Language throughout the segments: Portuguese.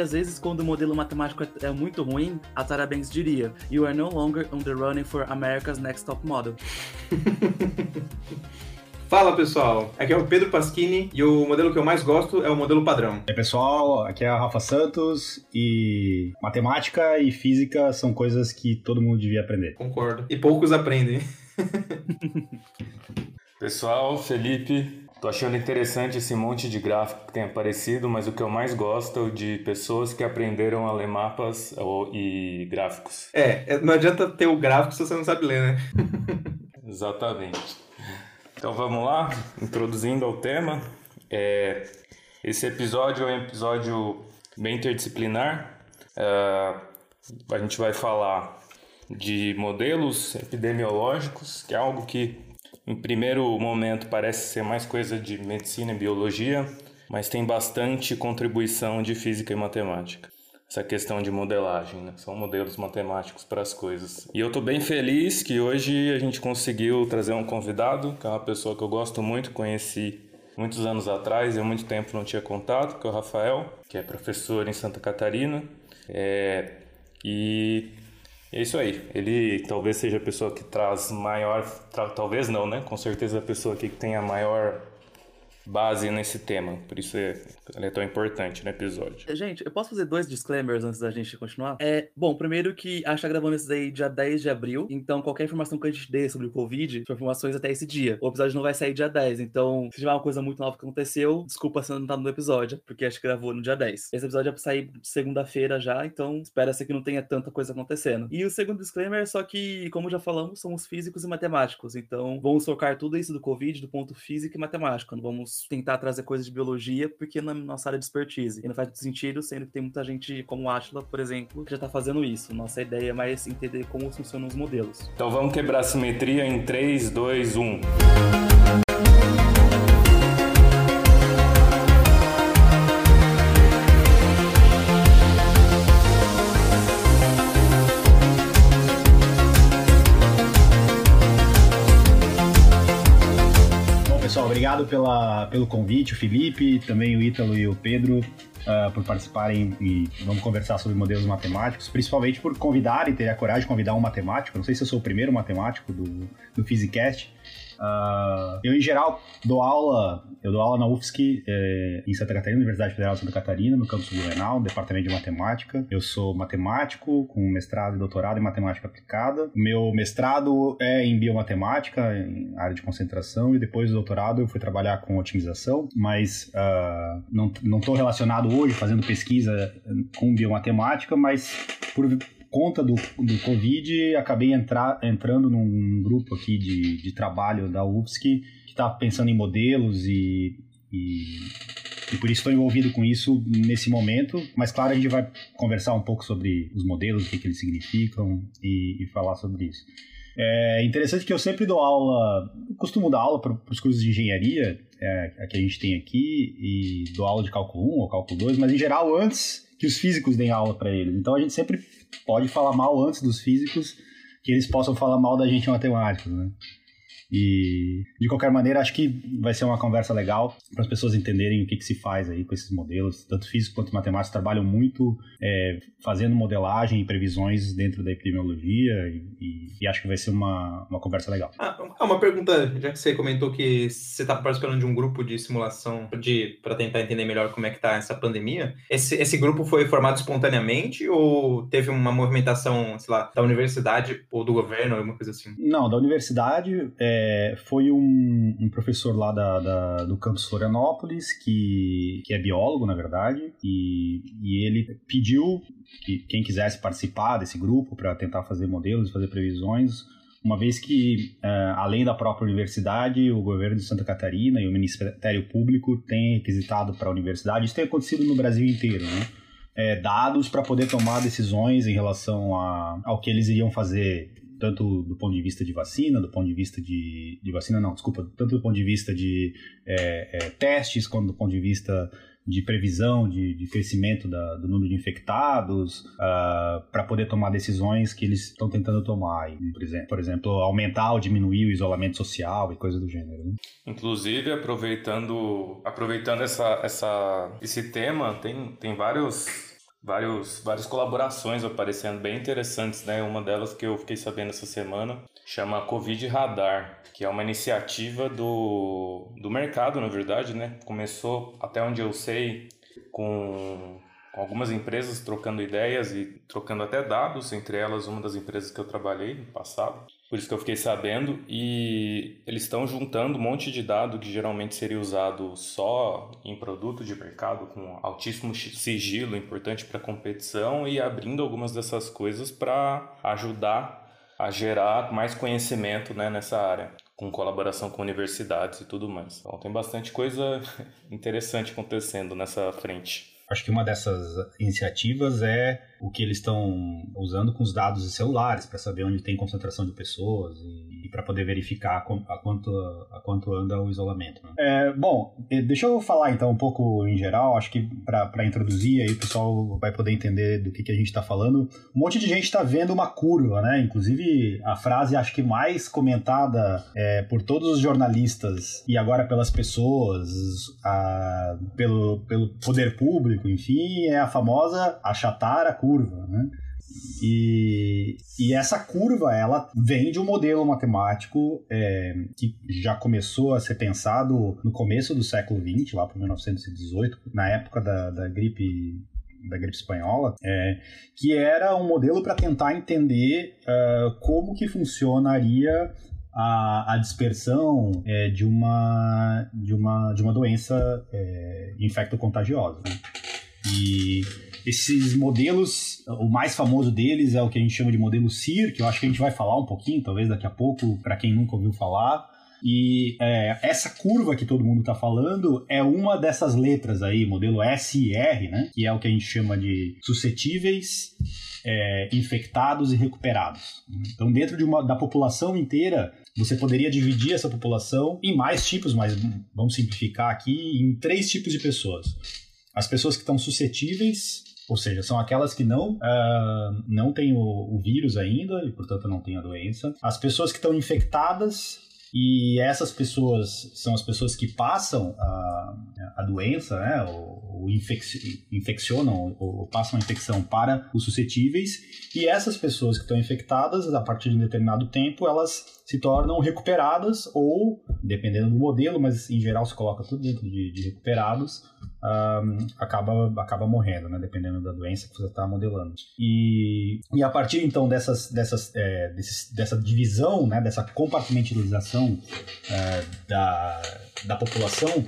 E às vezes, quando o modelo matemático é, é muito ruim, a Tara Banks diria: You are no longer on the running for America's Next Top Model. Fala pessoal, aqui é o Pedro Pasquini e o modelo que eu mais gosto é o modelo padrão. E aí, pessoal, aqui é a Rafa Santos e matemática e física são coisas que todo mundo devia aprender. Concordo. E poucos aprendem. Pessoal, Felipe, tô achando interessante esse monte de gráfico que tem aparecido, mas o que eu mais gosto é de pessoas que aprenderam a ler mapas e gráficos. É, não adianta ter o gráfico se você não sabe ler, né? Exatamente. Então vamos lá, introduzindo ao tema. É, esse episódio é um episódio bem interdisciplinar. É, a gente vai falar de modelos epidemiológicos, que é algo que, em primeiro momento, parece ser mais coisa de medicina e biologia, mas tem bastante contribuição de física e matemática essa questão de modelagem, né? São modelos matemáticos para as coisas. E eu estou bem feliz que hoje a gente conseguiu trazer um convidado, que é uma pessoa que eu gosto muito, conheci muitos anos atrás, e há muito tempo não tinha contato, que é o Rafael, que é professor em Santa Catarina. É, e é isso aí. Ele talvez seja a pessoa que traz maior. Tra, talvez não, né? Com certeza a pessoa que tem a maior base nesse tema. Por isso é, ele é tão importante no episódio. Gente, eu posso fazer dois disclaimers antes da gente continuar? É, bom, primeiro que a gente tá gravando isso daí dia 10 de abril, então qualquer informação que a gente dê sobre o Covid, são informações até esse dia. O episódio não vai sair dia 10, então se tiver uma coisa muito nova que aconteceu, desculpa se não tá no episódio, porque a gente gravou no dia 10. Esse episódio é pra sair segunda-feira já, então espera-se que não tenha tanta coisa acontecendo. E o segundo disclaimer é só que, como já falamos, somos físicos e matemáticos, então vamos focar tudo isso do Covid do ponto físico e matemático, não vamos tentar trazer coisas de biologia, porque na nossa área de expertise. E não faz muito sentido, sendo que tem muita gente, como o Atila, por exemplo, que já está fazendo isso. Nossa ideia é mais entender como funcionam os modelos. Então vamos quebrar a simetria em 3, 2, 1. Obrigado pela, pelo convite, o Felipe, também o Ítalo e o Pedro, uh, por participarem e vamos conversar sobre modelos matemáticos, principalmente por convidarem, ter a coragem de convidar um matemático. Não sei se eu sou o primeiro matemático do, do Physicast, Uh, eu, em geral, dou aula, eu dou aula na UFSC, é, em Santa Catarina, Universidade Federal de Santa Catarina, no campus Blumenau, no departamento de matemática. Eu sou matemático, com mestrado e doutorado em matemática aplicada. Meu mestrado é em biomatemática, em área de concentração, e depois do doutorado eu fui trabalhar com otimização, mas uh, não estou relacionado hoje fazendo pesquisa com biomatemática, mas por conta do, do Covid, acabei entrar, entrando num grupo aqui de, de trabalho da UFSC que está pensando em modelos e, e, e, por isso estou envolvido com isso nesse momento. Mas, claro, a gente vai conversar um pouco sobre os modelos, o que, que eles significam e, e falar sobre isso. É interessante que eu sempre dou aula, costumo dar aula para os cursos de engenharia é, que a gente tem aqui, e dou aula de cálculo 1 ou cálculo 2, mas em geral antes que os físicos deem aula para eles. Então a gente sempre pode falar mal antes dos físicos, que eles possam falar mal da gente matemáticos, né? E, de qualquer maneira, acho que vai ser uma conversa legal para as pessoas entenderem o que, que, se faz aí com esses modelos. Tanto físico quanto matemáticos trabalham muito é, fazendo modelagem e previsões dentro da epidemiologia e, e, acho que vai ser uma, uma conversa legal. Ah, uma pergunta, já que você comentou que você está participando de um grupo de simulação de para tentar entender melhor como é que está essa pandemia. Esse, esse grupo foi formado espontaneamente ou teve uma movimentação, sei lá, da universidade ou do governo, alguma coisa assim? Não, da universidade. É, é, foi um, um, professor lá da, da, do campus Florianópolis, que, que é biólogo, na verdade, e, e ele pediu que quem quisesse participar desse grupo para tentar fazer modelos, fazer previsões, uma vez que, é, além da própria universidade, o governo de Santa Catarina e o Ministério Público têm requisitado para a universidade, isso tem acontecido no Brasil inteiro, né? É, dados para poder tomar decisões em relação a, ao que eles iriam fazer tanto do ponto de vista de vacina, do ponto de vista de, de vacina, não, desculpa, tanto do ponto de vista de é, é, testes, quanto do ponto de vista de previsão de, de crescimento da, do número de infectados, uh, ah, para poder tomar decisões que eles estão tentando tomar. Por exemplo, por exemplo, aumentar ou diminuir o isolamento social e coisas do gênero. Né? Inclusive, aproveitando, aproveitando essa, essa, esse tema, tem, tem vários vários, várias colaborações aparecendo bem interessantes, né? Uma delas que eu fiquei sabendo essa semana chama Covid Radar, que é uma iniciativa do, do mercado, na verdade, né? Começou, até onde eu sei, com com algumas empresas trocando ideias e trocando até dados, entre elas uma das empresas que eu trabalhei no passado. Por isso que eu fiquei sabendo e eles estão juntando um monte de dado que geralmente seria usado só em produto de mercado com altíssimo sigilo, importante para competição e abrindo algumas dessas coisas para ajudar a gerar mais conhecimento né, nessa área, com colaboração com universidades e tudo mais. Então tem bastante coisa interessante acontecendo nessa frente. Acho que uma dessas iniciativas é o que eles estão usando com os dados de celulares para saber onde tem concentração de pessoas e, e para poder verificar a, quanto, a quanto anda o isolamento. Né? É, bom, deixa eu falar então um pouco em geral, acho que para introduzir aí o pessoal vai poder entender do que, que a gente está falando. Um monte de gente está vendo uma curva, né? Inclusive a frase acho que mais comentada é, por todos os jornalistas e agora pelas pessoas, a, pelo, pelo poder público, enfim, é a famosa achatar a curva, né? E, e essa curva ela vem de um modelo matemático é, que já começou a ser pensado no começo do século XX, lá para 1918, na época da, da gripe da gripe espanhola, é, que era um modelo para tentar entender uh, como que funcionaria a, a dispersão é, de, uma, de, uma, de uma doença é, infecto-contagiosa. Né? E esses modelos, o mais famoso deles é o que a gente chama de modelo CIR, que eu acho que a gente vai falar um pouquinho, talvez daqui a pouco, para quem nunca ouviu falar. E é, essa curva que todo mundo está falando é uma dessas letras aí, modelo SIR, né? Que é o que a gente chama de suscetíveis, é, infectados e recuperados. Então, dentro de uma, da população inteira, você poderia dividir essa população em mais tipos, mas vamos simplificar aqui, em três tipos de pessoas. As pessoas que estão suscetíveis, ou seja, são aquelas que não, uh, não têm o, o vírus ainda e, portanto, não têm a doença. As pessoas que estão infectadas e essas pessoas são as pessoas que passam a, a doença, né, ou, ou infec infeccionam, ou, ou, passam a infecção para os suscetíveis, e essas pessoas que estão infectadas, a partir de um determinado tempo, elas se tornam recuperadas, ou, dependendo do modelo, mas em geral se coloca tudo dentro de, de recuperados, acaba, acaba morrendo, né, dependendo da doença que você está modelando. E, e a partir então dessas, dessas, é, desses, dessa divisão, né, dessa compartimentalização é, da, da população,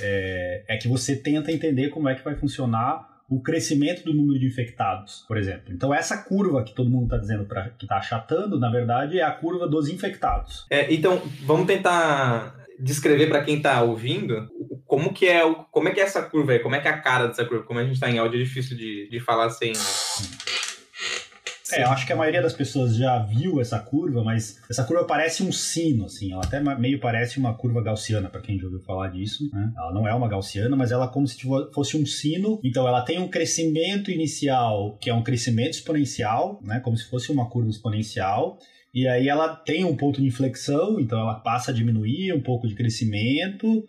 é, é que você tenta entender como é que vai funcionar o crescimento do número de infectados, por exemplo. Então, essa curva que todo mundo está dizendo pra, que está achatando, na verdade, é a curva dos infectados. É, então, vamos tentar descrever para quem está ouvindo como que é o, como é que é essa curva aí, como é que é a cara dessa curva, como a gente está em áudio é difícil de, de falar sem. É, eu acho que a maioria das pessoas já viu essa curva, mas essa curva parece um sino, assim, ela até meio parece uma curva gaussiana, para quem já ouviu falar disso, né? Ela não é uma gaussiana, mas ela é como se fosse um sino, então ela tem um crescimento inicial, que é um crescimento exponencial, né? Como se fosse uma curva exponencial, e aí ela tem um ponto de inflexão, então ela passa a diminuir um pouco de crescimento,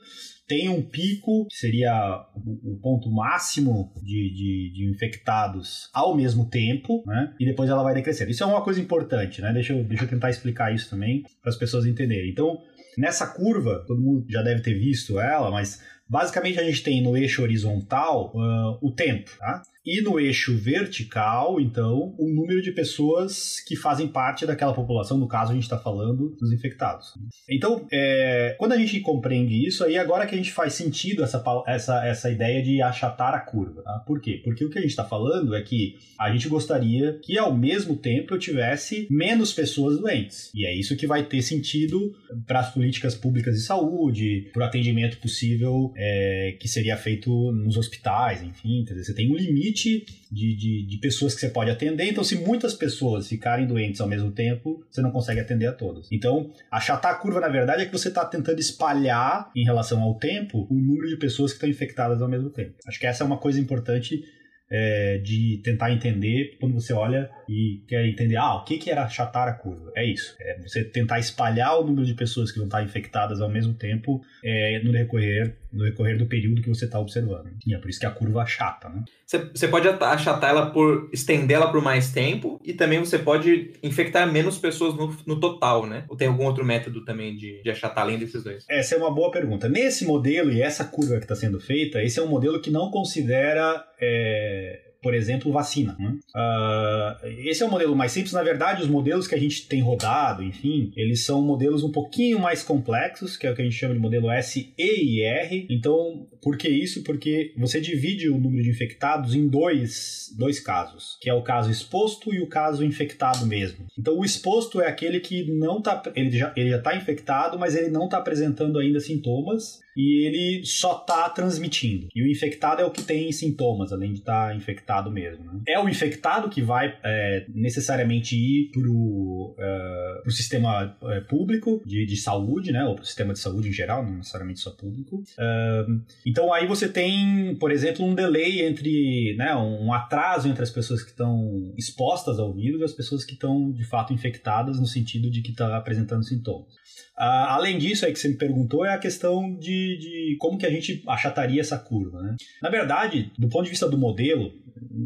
tem um pico, que seria o, ponto máximo de, de, de, infectados ao mesmo tempo, né? E depois ela vai decrescendo. Isso é uma coisa importante, né? Deixa eu, deixa eu tentar explicar isso também para as pessoas entenderem. Então, nessa curva, todo mundo já deve ter visto ela, mas basicamente a gente tem no eixo horizontal uh, o tempo, tá? E no eixo vertical, então, o número de pessoas que fazem parte daquela população, no caso a gente está falando dos infectados. Então, é, quando a gente compreende isso, aí agora que a gente faz sentido essa, essa, essa ideia de achatar a curva. Tá? Por quê? Porque o que a gente está falando é que a gente gostaria que ao mesmo tempo eu tivesse menos pessoas doentes. E é isso que vai ter sentido para as políticas públicas de saúde, para o atendimento possível é, que seria feito nos hospitais, enfim. Você tem um limite limite de, de, de, pessoas que você pode atender. Então, se muitas pessoas ficarem doentes ao mesmo tempo, você não consegue atender a todas. Então, achatar a curva, na verdade, é que você está tentando espalhar, em relação ao tempo, o número de pessoas que estão infectadas ao mesmo tempo. Acho que essa é uma coisa importante é, de tentar entender quando você olha e quer entender, ah, o que, que era achatar a curva? É isso. É você tentar espalhar o número de pessoas que vão estar infectadas ao mesmo tempo é, no, decorrer, no decorrer do período que você está observando. E é por isso que a curva achata, né? Você pode achatar ela por estender ela por mais tempo e também você pode infectar menos pessoas no, no total, né? Ou tem algum outro método também de, de achatar além desses dois? Essa é uma boa pergunta. Nesse modelo e essa curva que está sendo feita, esse é um modelo que não considera é, por exemplo, vacina. Né? Uh, esse é o modelo mais simples. Na verdade, os modelos que a gente tem rodado, enfim, eles são modelos um pouquinho mais complexos, que é o que a gente chama de modelo S, E e R. Então, por que isso? Porque você divide o número de infectados em dois, dois casos, que é o caso exposto e o caso infectado mesmo. Então, o exposto é aquele que não está, ele já ele já está infectado, mas ele não está apresentando ainda sintomas e ele só está transmitindo. E o infectado é o que tem sintomas, além de estar tá infectado mesmo. Né? É o infectado que vai é, necessariamente ir para o uh, sistema uh, público de, de saúde, né? ou para o sistema de saúde em geral, não necessariamente só público. Uh, então aí você tem, por exemplo, um delay entre, né, um atraso entre as pessoas que estão expostas ao vírus e as pessoas que estão de fato infectadas no sentido de que está apresentando sintomas. Além disso, aí que você me perguntou, é a questão de, de como que a gente achataria essa curva. Né? Na verdade, do ponto de vista do modelo,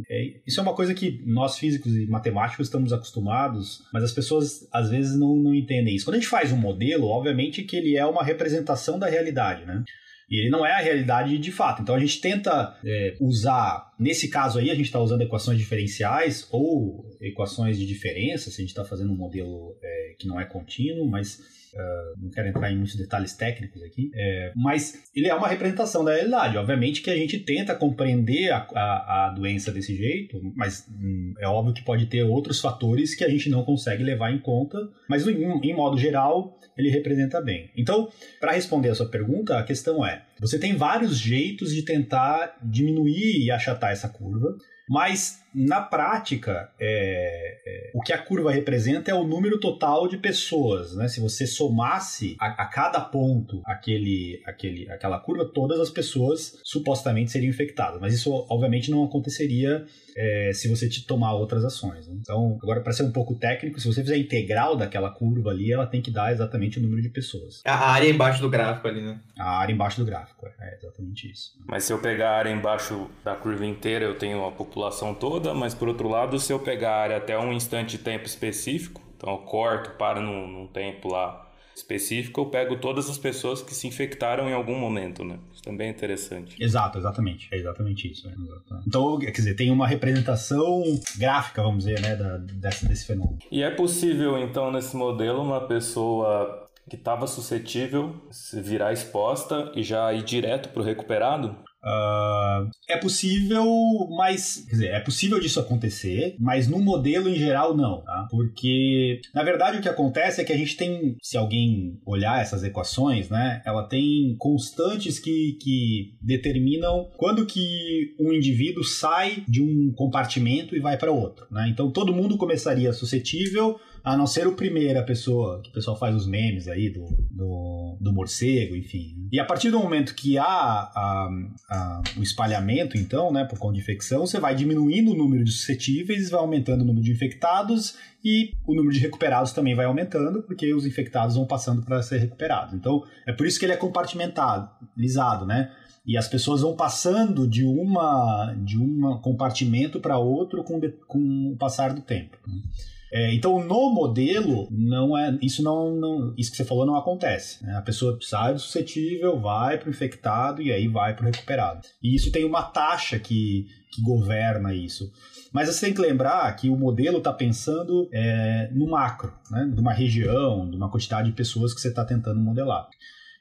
é, isso é uma coisa que nós físicos e matemáticos estamos acostumados, mas as pessoas às vezes não, não entendem isso. Quando a gente faz um modelo, obviamente que ele é uma representação da realidade, né? E ele não é a realidade de fato. Então a gente tenta é, usar, nesse caso aí, a gente está usando equações diferenciais ou equações de diferença, se a gente está fazendo um modelo é, que não é contínuo, mas Uh, não quero entrar em muitos detalhes técnicos aqui, é, mas ele é uma representação da realidade. Obviamente que a gente tenta compreender a, a, a doença desse jeito, mas hum, é óbvio que pode ter outros fatores que a gente não consegue levar em conta, mas em, em modo geral ele representa bem. Então, para responder a sua pergunta, a questão é: você tem vários jeitos de tentar diminuir e achatar essa curva. Mas, na prática, é, é, o que a curva representa é o número total de pessoas. Né? Se você somasse a, a, cada ponto aquele, aquele, aquela curva, todas as pessoas supostamente seriam infectadas. Mas isso, obviamente, não aconteceria é, se você te tomar outras ações. Né? Então, agora, para ser um pouco técnico, se você fizer a integral daquela curva ali, ela tem que dar exatamente o número de pessoas. A área embaixo do gráfico ali, né? A área embaixo do gráfico, é, é exatamente isso. Mas se eu pegar a área embaixo da curva inteira, eu tenho a população toda, mas por outro lado, se eu pegar a área até um instante de tempo específico, então eu corto, para num, num tempo lá específico, eu pego todas as pessoas que se infectaram em algum momento, né? Isso também é interessante. Exato, exatamente. É exatamente isso. Né? Então, quer dizer, tem uma representação gráfica, vamos dizer, né, da, desse, desse fenômeno. E é possível, então, nesse modelo, uma pessoa que estava suscetível se virar exposta e já ir direto para o recuperado? Uh, é possível, mas. Quer dizer, é possível disso acontecer, mas no modelo em geral não, tá? Porque, na verdade, o que acontece é que a gente tem, se alguém olhar essas equações, né, ela tem constantes que, que determinam quando que um indivíduo sai de um compartimento e vai para outro, né? Então todo mundo começaria suscetível a não ser o primeiro, a pessoa, que o pessoal faz os memes aí do, do, do morcego, enfim. E a partir do momento que há a, a, o espalhamento, então, né, por conta de infecção, você vai diminuindo o número de suscetíveis, vai aumentando o número de infectados e o número de recuperados também vai aumentando, porque os infectados vão passando para ser recuperados. Então, é por isso que ele é compartimentalizado, né? E as pessoas vão passando de uma de um compartimento para outro com, com o passar do tempo. É, então, no modelo, não é isso não, não isso que você falou não acontece. Né? A pessoa sai do suscetível, vai para o infectado e aí vai para o recuperado. E isso tem uma taxa que, que governa isso. Mas você tem que lembrar que o modelo está pensando é, no macro, né? de uma região, de uma quantidade de pessoas que você está tentando modelar.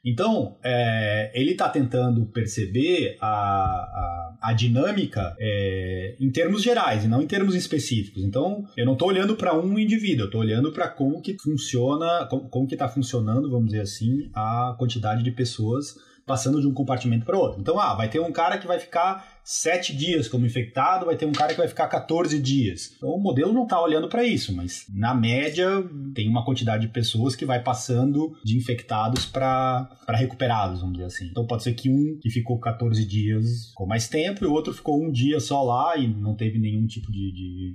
Então, é, ele está tentando perceber a, a, a dinâmica é, em termos gerais e não em termos específicos. Então, eu não estou olhando para um indivíduo, eu estou olhando para como que funciona, como, como que está funcionando, vamos dizer assim, a quantidade de pessoas passando de um compartimento para outro. Então, ah, vai ter um cara que vai ficar sete dias como infectado, vai ter um cara que vai ficar 14 dias. Então, o modelo não está olhando para isso, mas na média tem uma quantidade de pessoas que vai passando de infectados para recuperados, vamos dizer assim. Então, pode ser que um que ficou 14 dias com mais tempo e o outro ficou um dia só lá e não teve nenhum tipo de, de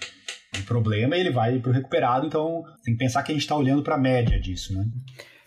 um problema e ele vai para o recuperado. Então, tem que pensar que a gente está olhando para a média disso, né?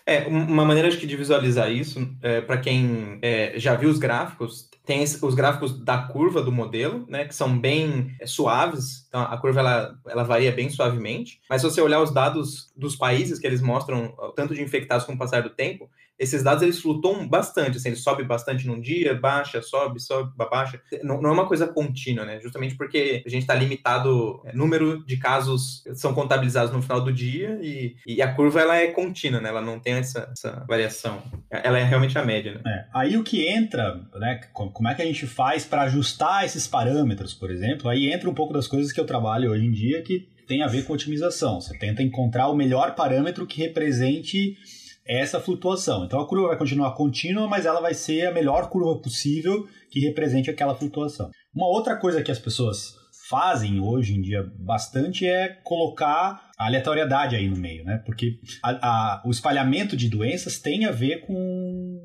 É, uma maneira acho que de visualizar isso, é, para quem é, já viu os gráficos, tem os gráficos da curva do modelo, né, que são bem é, suaves, então a curva ela, ela varia bem suavemente, mas se você olhar os dados dos países que eles mostram, tanto de infectados com o passar do tempo, esses dados eles flutuam bastante, assim, ele sobe bastante num dia, baixa, sobe, sobe, baixa. Não, não é uma coisa contínua, né? Justamente porque a gente está limitado, é, número de casos são contabilizados no final do dia e, e a curva ela é contínua, né? Ela não tem essa, essa variação. Ela é realmente a média, né? É. Aí o que entra, né? Como é que a gente faz para ajustar esses parâmetros, por exemplo? Aí entra um pouco das coisas que eu trabalho hoje em dia que tem a ver com otimização. Você tenta encontrar o melhor parâmetro que represente essa flutuação. Então a curva vai continuar contínua, mas ela vai ser a melhor curva possível que represente aquela flutuação. Uma outra coisa que as pessoas fazem hoje em dia bastante é colocar a aleatoriedade aí no meio, né? Porque a, a, o espalhamento de doenças tem a ver com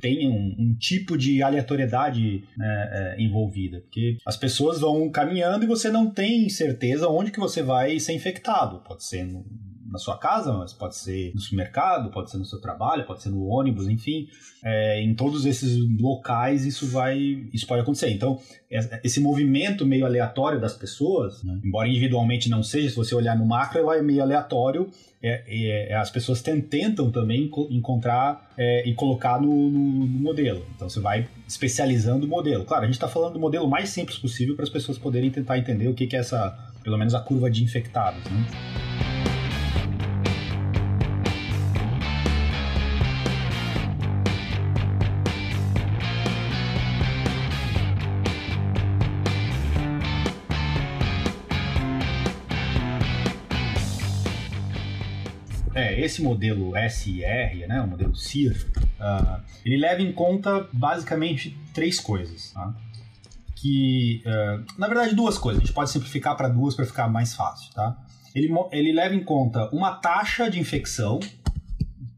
tem um, um, tipo de aleatoriedade né, é, envolvida, porque as pessoas vão caminhando e você não tem certeza onde que você vai ser infectado. Pode ser no, na sua casa, mas pode ser no supermercado, pode ser no seu trabalho, pode ser no ônibus, enfim. É, em todos esses locais isso vai, isso pode acontecer. Então, esse movimento meio aleatório das pessoas, né, embora individualmente não seja, se você olhar no macro, ela é meio aleatório. É, é, as pessoas tentam também encontrar é, e colocar no, no, no, modelo. Então você vai especializando o modelo. Claro, a gente está falando do modelo mais simples possível para as pessoas poderem tentar entender o que, que é essa, pelo menos a curva de infectados. Né? Esse modelo SIR, né, o modelo CIR, uh, ele leva em conta basicamente três coisas. Tá? Que, uh, na verdade, duas coisas. A gente pode simplificar para duas para ficar mais fácil. Tá? Ele, ele leva em conta uma taxa de infecção,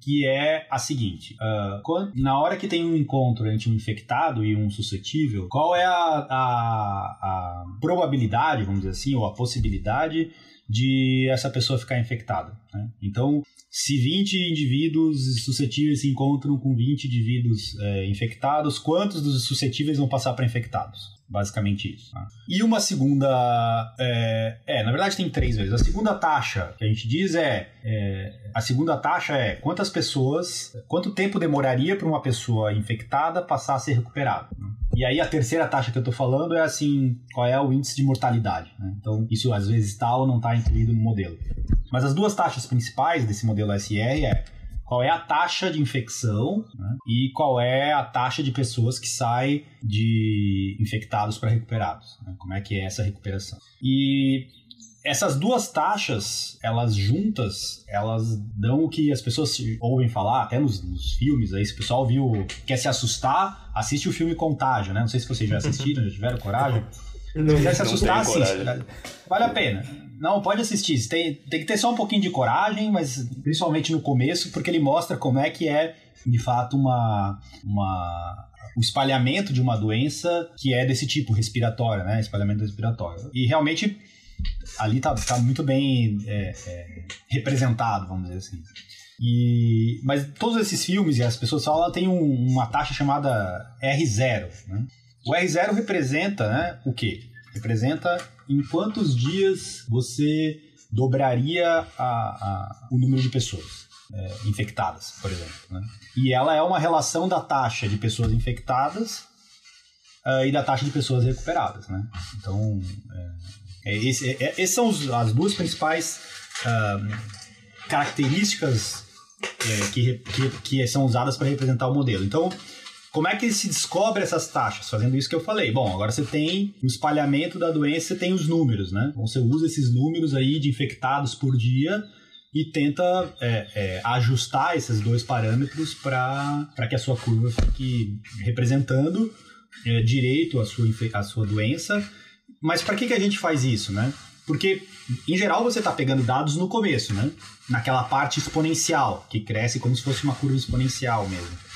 que é a seguinte: uh, quando, na hora que tem um encontro entre um infectado e um suscetível, qual é a, a, a probabilidade, vamos dizer assim, ou a possibilidade de essa pessoa ficar infectada. Né? Então, se 20 indivíduos suscetíveis se encontram com 20 indivíduos é, infectados, quantos dos suscetíveis vão passar para infectados? Basicamente isso. Tá? E uma segunda. É, é, na verdade tem três vezes. A segunda taxa que a gente diz é, é. a segunda taxa é quantas pessoas. Quanto tempo demoraria para uma pessoa infectada passar a ser recuperada. Né? E aí a terceira taxa que eu tô falando é assim, qual é o índice de mortalidade. Né? Então, isso às vezes está ou não está incluído no modelo. Mas as duas taxas principais desse modelo SR é qual é a taxa de infecção né? e qual é a taxa de pessoas que saem de infectados para recuperados. Né? Como é que é essa recuperação? E essas duas taxas, elas juntas, elas dão o que as pessoas ouvem falar, até nos, nos, filmes aí, se o pessoal viu, quer se assustar, assiste o filme Contágio, né? Não sei se vocês já assistiram, já tiveram coragem. Se quiser se assustar, assiste. Vale a pena. Não, pode assistir. Tem, tem que ter só um pouquinho de coragem, mas principalmente no começo, porque ele mostra como é que é, de fato, uma, uma o espalhamento de uma doença que é desse tipo, respiratória, né? Espalhamento respiratório. E realmente ali tá, tá muito bem é, é, representado, vamos dizer assim. E, mas todos esses filmes e as pessoas falam, tem um, uma taxa chamada R0. Né? O R0 representa né, o quê? Representa em quantos dias você dobraria a, a, o número de pessoas é, infectadas, por exemplo. Né? E ela é uma relação da taxa de pessoas infectadas uh, e da taxa de pessoas recuperadas. Né? Então, é, é, esse, é, essas são os, as duas principais uh, características é, que, que, que, são usadas para representar o modelo. Então, como é que se descobre essas taxas? Fazendo isso que eu falei. Bom, agora você tem o espalhamento da doença, você tem os números, né? Então você usa esses números aí de infectados por dia e tenta é, é, ajustar esses dois parâmetros para que a sua curva fique representando é, direito a sua, a sua doença. Mas para que, que a gente faz isso, né? Porque, em geral, você está pegando dados no começo, né? Naquela parte exponencial, que cresce como se fosse uma curva exponencial mesmo.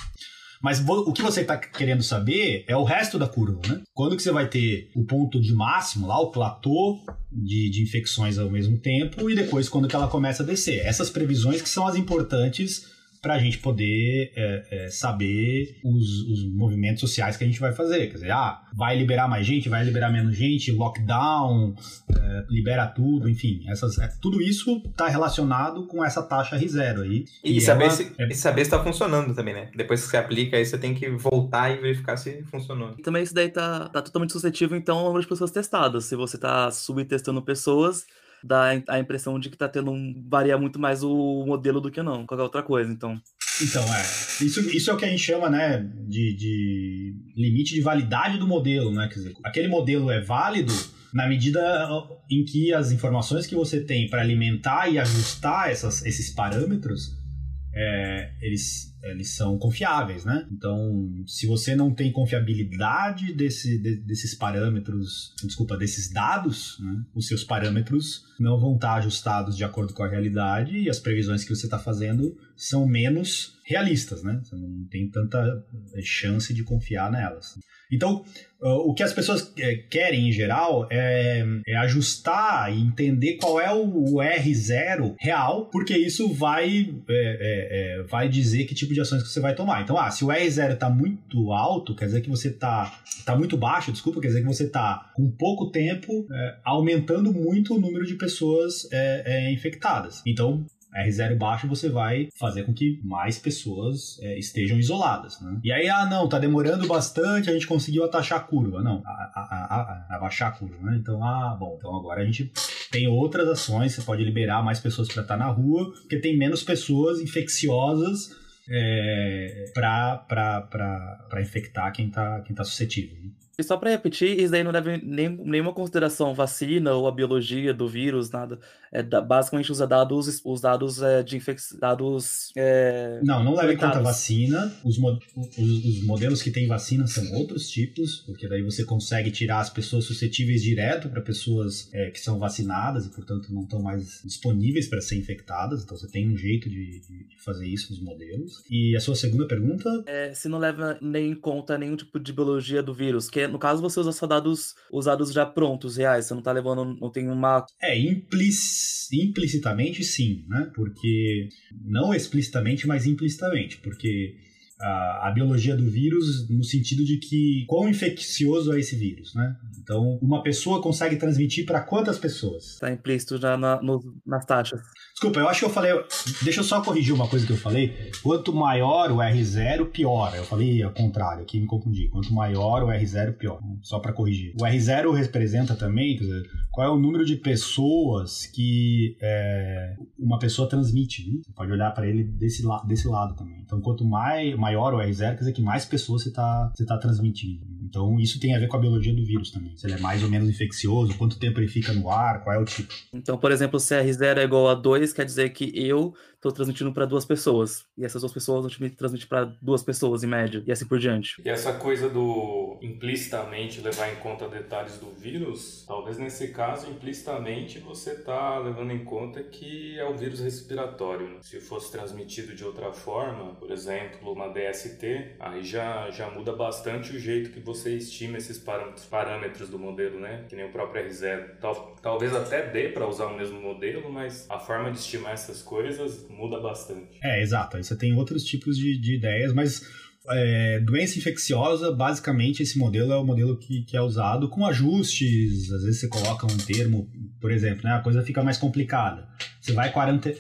Mas o que você está querendo saber é o resto da curva, né? Quando que você vai ter o ponto de máximo lá, o platô de, de infecções ao mesmo tempo, e depois quando que ela começa a descer. Essas previsões que são as importantes para a gente poder é, é, saber os, os, movimentos sociais que a gente vai fazer. Quer dizer, ah, vai liberar mais gente, vai liberar menos gente, lockdown, é, libera tudo, enfim. Essas, é, tudo isso está relacionado com essa taxa R0 aí. E, e saber, ela, se, é e saber se está funcionando também, né? Depois que você aplica, aí você tem que voltar e verificar se funcionou. E também isso daí tá, tá totalmente suscetível, então, ao número de pessoas testadas. Se você está subtestando pessoas, dá a impressão de que tá tendo um. varia muito mais o modelo do que não, qualquer outra coisa, então. Então, é. Isso, isso é o que a gente chama, né, de, de limite de validade do modelo, né? Quer dizer, aquele modelo é válido na medida em que as informações que você tem para alimentar e ajustar essas, esses parâmetros é, eles, eles são confiáveis, né? Então, se você não tem confiabilidade desse, de, desses parâmetros, desculpa, desses dados, né? os seus parâmetros não vão estar ajustados de acordo com a realidade e as previsões que você está fazendo são menos realistas, né? Você não tem tanta chance de confiar nelas. Então, o que as pessoas é, querem em geral é, é, ajustar e entender qual é o, R0 real, porque isso vai, é, é, vai dizer que tipo de ações que você vai tomar. Então, ah, se o R0 está muito alto, quer dizer que você está tá muito baixo, desculpa, quer dizer que você está com pouco tempo aumentando muito o número de pessoas infectadas. Então, R0 baixo, você vai fazer com que mais pessoas é, estejam isoladas. Né? E aí, ah, não, tá demorando bastante, a gente conseguiu atachar a curva. Não, a, a, a, abaixar a curva, né? Então, ah, bom, então agora a gente tem outras ações, você pode liberar mais pessoas para estar na rua, porque tem menos pessoas infecciosas é, para infectar quem está quem tá suscetível. Né? E só para repetir, isso daí não deve nem, nenhuma consideração vacina ou a biologia do vírus, nada. É, da, basicamente usa dados, os dados é, de infecção, dados. É, não, não leva em conta a vacina. Os, mo os, os, modelos que têm vacina são outros tipos, porque daí você consegue tirar as pessoas suscetíveis direto para pessoas é, que são vacinadas e, portanto, não estão mais disponíveis para ser infectadas. Então você tem um jeito de, de, de, fazer isso nos modelos. E a sua segunda pergunta? É, se não leva nem em conta nenhum tipo de biologia do vírus, que no caso você usa só dados, os dados já prontos, reais, você não tá levando, não tem uma... É, implic... implicitamente sim, né? Porque, não explicitamente, mas implicitamente, porque a, a, biologia do vírus no sentido de que quão infeccioso é esse vírus, né? Então, uma pessoa consegue transmitir para quantas pessoas? Está implícito já na, no, nas taxas. Desculpa, eu acho que eu falei. Deixa eu só corrigir uma coisa que eu falei. Quanto maior o R0, pior. Eu falei ao contrário, aqui me confundi. Quanto maior o R0, pior. Só para corrigir. O R0 representa também, quer dizer, qual é o número de pessoas que é, uma pessoa transmite. Né? Você pode olhar para ele desse, la desse lado também. Então, quanto mais, maior o R0, quer dizer que mais pessoas você está você tá transmitindo. Então, isso tem a ver com a biologia do vírus também. Se ele é mais ou menos infeccioso, quanto tempo ele fica no ar, qual é o tipo. Então, por exemplo, se R0 é igual a 2, quer dizer que eu estou transmitindo para duas pessoas. E essas duas pessoas vão transmitir para duas pessoas em média. E assim por diante. E essa coisa do implicitamente levar em conta detalhes do vírus, talvez nesse caso, implicitamente, você está levando em conta que é um vírus respiratório. Né? Se fosse transmitido de outra forma, por exemplo, uma DST, aí já, já muda bastante o jeito que você estima esses parâmetros, parâmetros do modelo, né? Que nem o próprio R0. Tal, talvez até dê para usar o mesmo modelo, mas a forma de estimar essas coisas muda bastante. É, exato. Aí você tem outros tipos de, de ideias, mas é, doença infecciosa, basicamente esse modelo é o modelo que, que, é usado com ajustes. Às vezes você coloca um termo, por exemplo, né, a coisa fica mais complicada. Você vai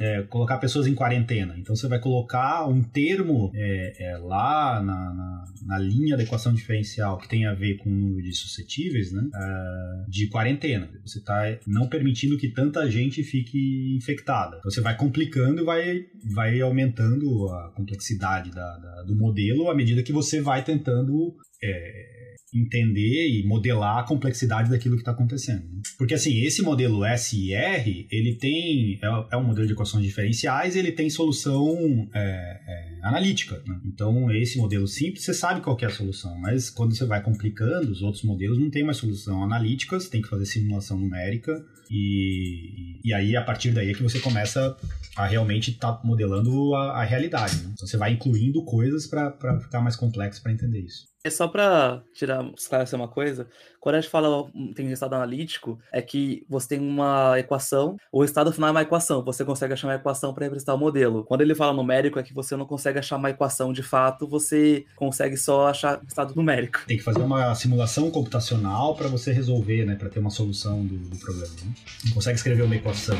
é, colocar pessoas em quarentena, então você vai colocar um termo é, é lá na, na, na, linha da equação diferencial que tem a ver com o número de suscetíveis né, é, de quarentena. Você está não permitindo que tanta gente fique infectada. Então você vai complicando e vai, vai aumentando a complexidade da, da, do modelo à medida que você vai tentando é, entender e modelar a complexidade daquilo que está acontecendo. Né? Porque assim, esse modelo SIR, ele tem é, é, um modelo de equações diferenciais, ele tem solução é, é, analítica. Né? Então, esse modelo simples, você sabe qual é a solução, mas quando você vai complicando, os outros modelos não tem mais solução analítica, você tem que fazer simulação numérica e, e aí a partir daí é que você começa a realmente estar tá modelando a, a realidade. Né? Então, você vai incluindo coisas para ficar mais complexo para entender isso. É só para tirar, esclarecer uma coisa. Quando a gente fala tem estado analítico, é que você tem uma equação, o estado final é uma equação, você consegue achar uma equação para representar o modelo. Quando ele fala numérico, é que você não consegue achar uma equação de fato, você consegue só achar estado numérico. Tem que fazer uma simulação computacional para você resolver, né, para ter uma solução do, do problema. Né? Não consegue escrever uma equação.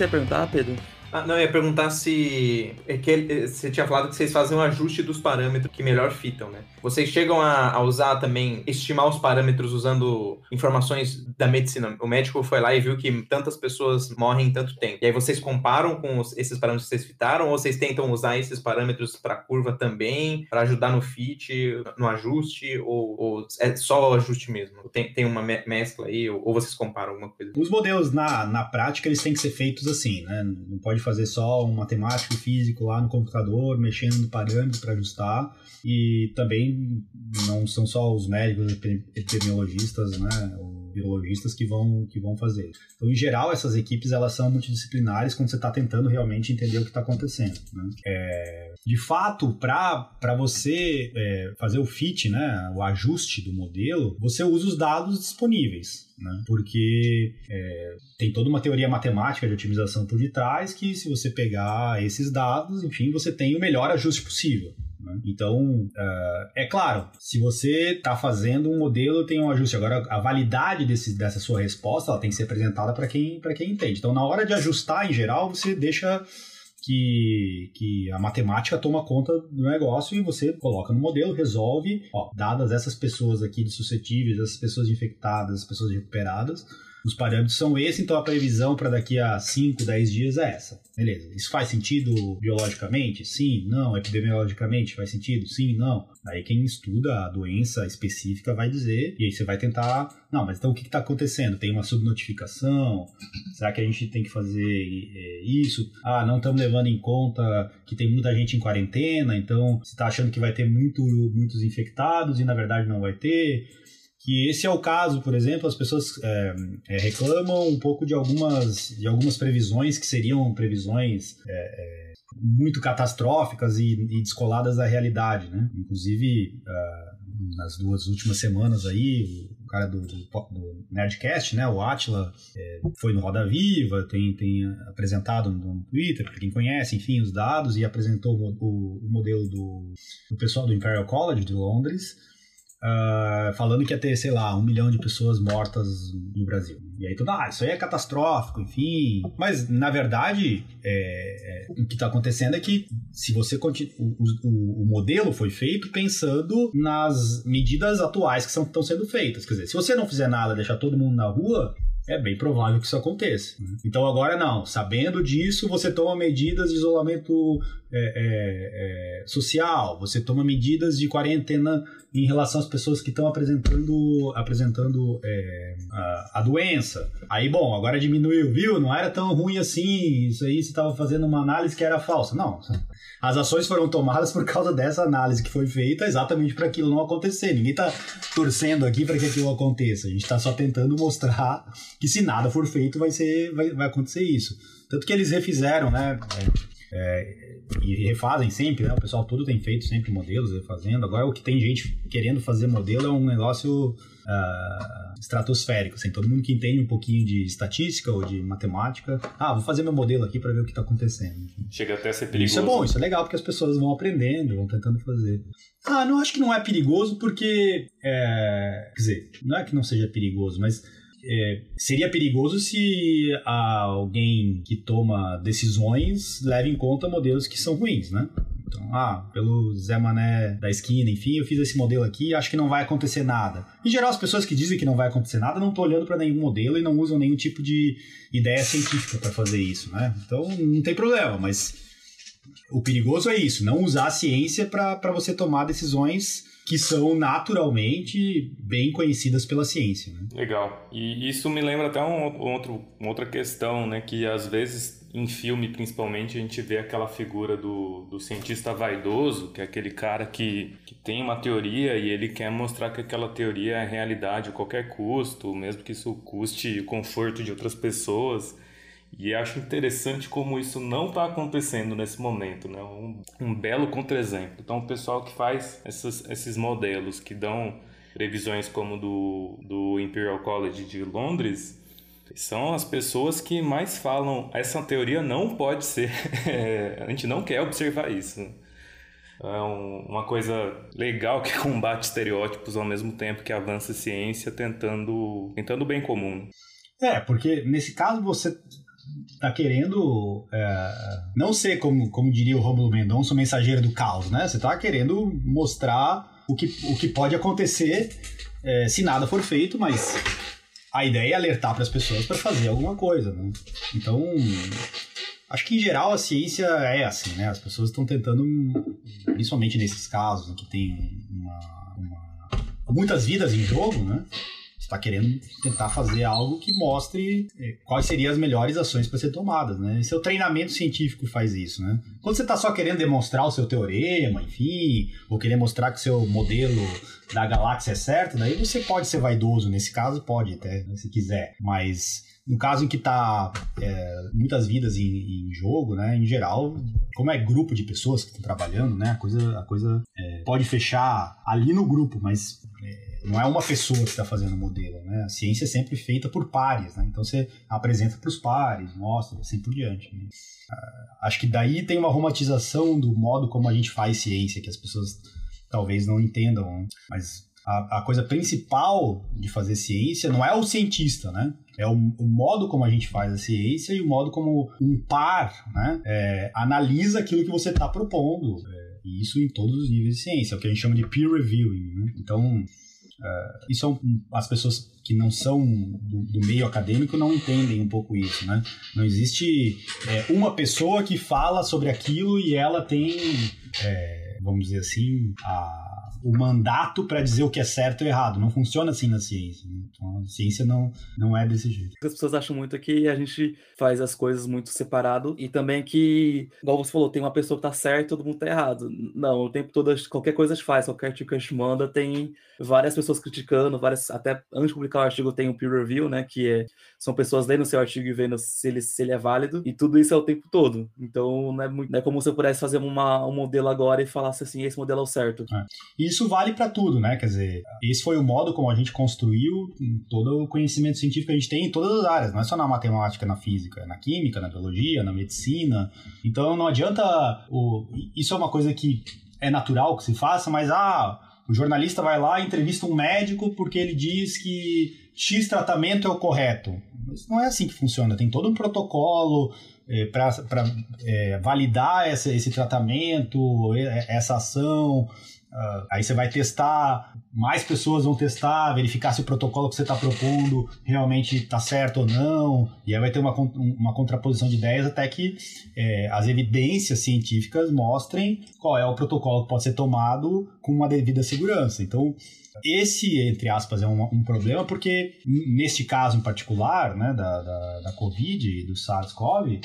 Você ia perguntar, Pedro? Ah, não, eu ia perguntar se. É que você tinha falado que vocês fazem um ajuste dos parâmetros que melhor fitam, né? Vocês chegam a, a, usar também, estimar os parâmetros usando informações da medicina. O médico foi lá e viu que tantas pessoas morrem em tanto tempo. E aí vocês comparam com os, esses parâmetros que vocês fitaram, ou vocês tentam usar esses parâmetros para curva também, para ajudar no fit, no ajuste, ou, ou, é só o ajuste mesmo? Tem, tem uma mescla aí, ou, ou vocês comparam alguma coisa? Os modelos, na, na prática, eles têm que ser feitos assim, né? Não pode pode fazer só um matemático físico lá no computador, mexendo no parâmetro para ajustar. E também não são só os médicos epidemiologistas, né, ou biologistas que vão, que vão fazer. Então, em geral, essas equipes elas são multidisciplinares quando você está tentando realmente entender o que está acontecendo. Né? É, de fato, para você é, fazer o fit, né, o ajuste do modelo, você usa os dados disponíveis né? porque é, tem toda uma teoria matemática de otimização por detrás que se você pegar esses dados, enfim, você tem o melhor ajuste possível. Né? Então, uh, é claro, se você está fazendo um modelo, tem um ajuste. Agora, a validade desse, dessa sua resposta ela tem que ser apresentada para quem, quem entende. Então, na hora de ajustar, em geral, você deixa que, que a matemática toma conta do negócio e você coloca no modelo, resolve, ó, dadas essas pessoas aqui de suscetíveis, essas pessoas infectadas, as pessoas recuperadas, os parâmetros são esses, então a previsão para daqui a 5, 10 dias é essa. Beleza. Isso faz sentido biologicamente? Sim, não. Epidemiologicamente faz sentido? Sim, não. Aí quem estuda a doença específica vai dizer, e aí você vai tentar. Não, mas então o que está acontecendo? Tem uma subnotificação? Será que a gente tem que fazer é, isso? Ah, não estamos levando em conta que tem muita gente em quarentena, então você está achando que vai ter muito, muitos infectados e na verdade não vai ter que esse é o caso, por exemplo, as pessoas é, é, reclamam um pouco de algumas, de algumas previsões que seriam previsões é, é muito catastróficas e, e, descoladas da realidade, né? Inclusive, uh, nas duas últimas semanas aí, o cara do, do, do Nerdcast, né, o Atila, é, foi no Roda Viva, tem, tem apresentado no Twitter, para quem conhece, enfim, os dados, e apresentou o, o, o modelo do, do pessoal do Imperial College de Londres, Uh, falando que ia ter, sei lá, um milhão de pessoas mortas no Brasil. E aí tudo, ah, isso aí é catastrófico, enfim. Mas, na verdade, é, é, o que está acontecendo é que se você continua. O, o, modelo foi feito pensando nas medidas atuais que estão sendo feitas. Quer dizer, se você não fizer nada, deixar todo mundo na rua, é bem provável que isso aconteça. Né? Então agora não, sabendo disso, você toma medidas de isolamento é, é, é, social, você toma medidas de quarentena em relação às pessoas que estão apresentando, apresentando é, a, a, doença. Aí, bom, agora diminuiu, viu? Não era tão ruim assim, isso aí você estava fazendo uma análise que era falsa. Não, as ações foram tomadas por causa dessa análise que foi feita exatamente para aquilo não acontecer. Ninguém está torcendo aqui para que aquilo aconteça. A gente está só tentando mostrar que se nada for feito vai, ser, vai, vai acontecer isso. Tanto que eles refizeram, né? É, e refazem sempre, né? O pessoal todo tem feito sempre modelos, refazendo. Agora o que tem gente querendo fazer modelo é um negócio uh, estratosférico, assim, todo mundo que entende um pouquinho de estatística ou de matemática, ah, vou fazer meu modelo aqui para ver o que está acontecendo. Chega até a ser perigoso. Isso é bom, isso é legal porque as pessoas vão aprendendo, vão tentando fazer. Ah, não acho que não é perigoso porque, é, quer dizer, não é que não seja perigoso, mas é, seria perigoso se alguém que toma decisões leve em conta modelos que são ruins, né? Então, ah, pelo Zé Mané da esquina, enfim, eu fiz esse modelo aqui acho que não vai acontecer nada. Em geral, as pessoas que dizem que não vai acontecer nada não estão olhando para nenhum modelo e não usam nenhum tipo de ideia científica para fazer isso, né? Então, não tem problema, mas o perigoso é isso, não usar a ciência para você tomar decisões que são naturalmente bem conhecidas pela ciência. Né? Legal. E isso me lembra até um outro, uma outra questão, né? Que às vezes em filme, principalmente, a gente vê aquela figura do, do cientista vaidoso, que é aquele cara que, que tem uma teoria e ele quer mostrar que aquela teoria é realidade a qualquer custo, mesmo que isso custe o conforto de outras pessoas. E acho interessante como isso não está acontecendo nesse momento, né? Um, um belo contra-exemplo. Então, o pessoal que faz essas, esses modelos que dão previsões como do, do Imperial College de Londres são as pessoas que mais falam essa teoria não pode ser. a gente não quer observar isso. É um, uma coisa legal que combate estereótipos ao mesmo tempo que avança a ciência tentando, tentando o bem comum. É, porque nesse caso você tá querendo é, não ser, como, como diria o Romulo Mendonça, o mensageiro do caos, né? Você tá querendo mostrar o que, o que pode acontecer é, se nada for feito, mas a ideia é alertar para as pessoas para fazer alguma coisa, né? Então, acho que em geral a ciência é assim, né? As pessoas estão tentando, principalmente nesses casos que tem uma, uma, muitas vidas em jogo, né? Está querendo tentar fazer algo que mostre é, quais seriam as melhores ações para ser tomadas, né? Seu treinamento científico faz isso, né? Quando você está só querendo demonstrar o seu teorema, enfim, ou querer mostrar que o seu modelo da galáxia é certo, daí você pode ser vaidoso. Nesse caso, pode até, se quiser. Mas no caso em que está é, muitas vidas em, em, jogo, né? Em geral, como é grupo de pessoas que estão trabalhando, né? A coisa, a coisa é, pode fechar ali no grupo, mas é, não é uma pessoa que está fazendo o modelo, né? A ciência é sempre feita por pares, né? Então você apresenta para os pares, mostra, assim por diante. Né? Uh, acho que daí tem uma romantização do modo como a gente faz ciência, que as pessoas talvez não entendam, né? mas a, a, coisa principal de fazer ciência não é o cientista, né? É o, o, modo como a gente faz a ciência e o modo como um par né, é, analisa aquilo que você está propondo. É, e isso em todos os níveis de ciência, é o que a gente chama de peer reviewing. Né? Então, Uh, isso é as pessoas que não são do, do, meio acadêmico não entendem um pouco isso, né? Não existe é, uma pessoa que fala sobre aquilo e ela tem, é, vamos dizer assim, a o mandato para dizer o que é certo ou errado. Não funciona assim na ciência. Né? Então, a ciência não, não é desse jeito. As pessoas acham muito que a gente faz as coisas muito separado e também que, igual você falou, tem uma pessoa que tá certa e todo mundo tá errado. Não, o tempo todo, qualquer coisa a gente faz, qualquer artigo que a gente manda, tem várias pessoas criticando, várias, até antes de publicar o artigo tem um peer review, né, que é, são pessoas lendo o seu artigo e vendo se ele, se ele é válido, e tudo isso é o tempo todo. Então, não é, muito, não é como se eu pudesse fazer uma, um modelo agora e falasse assim, esse modelo é o certo. É. Isso vale para tudo, né, quer dizer, esse foi o modo como a gente construiu todo o conhecimento científico que a gente tem em todas as áreas, não é só na matemática, na física, na química, na biologia, na medicina. Então, não adianta, o, isso é uma coisa que é natural que se faça, mas ah, o jornalista vai lá e entrevista um médico porque ele diz que X tratamento é o correto. Mas não é assim que funciona. Tem todo um protocolo é, para é, validar esse, esse tratamento, essa ação. Uh, aí você vai testar, mais pessoas vão testar, verificar se o protocolo que você está propondo realmente está certo ou não, e aí vai ter uma, uma contraposição de ideias até que é, as evidências científicas mostrem qual é o protocolo que pode ser tomado com uma devida segurança. Então, esse, entre aspas, é um, um problema porque, neste caso em particular, né, da, da, da Covid e do SARS-CoV,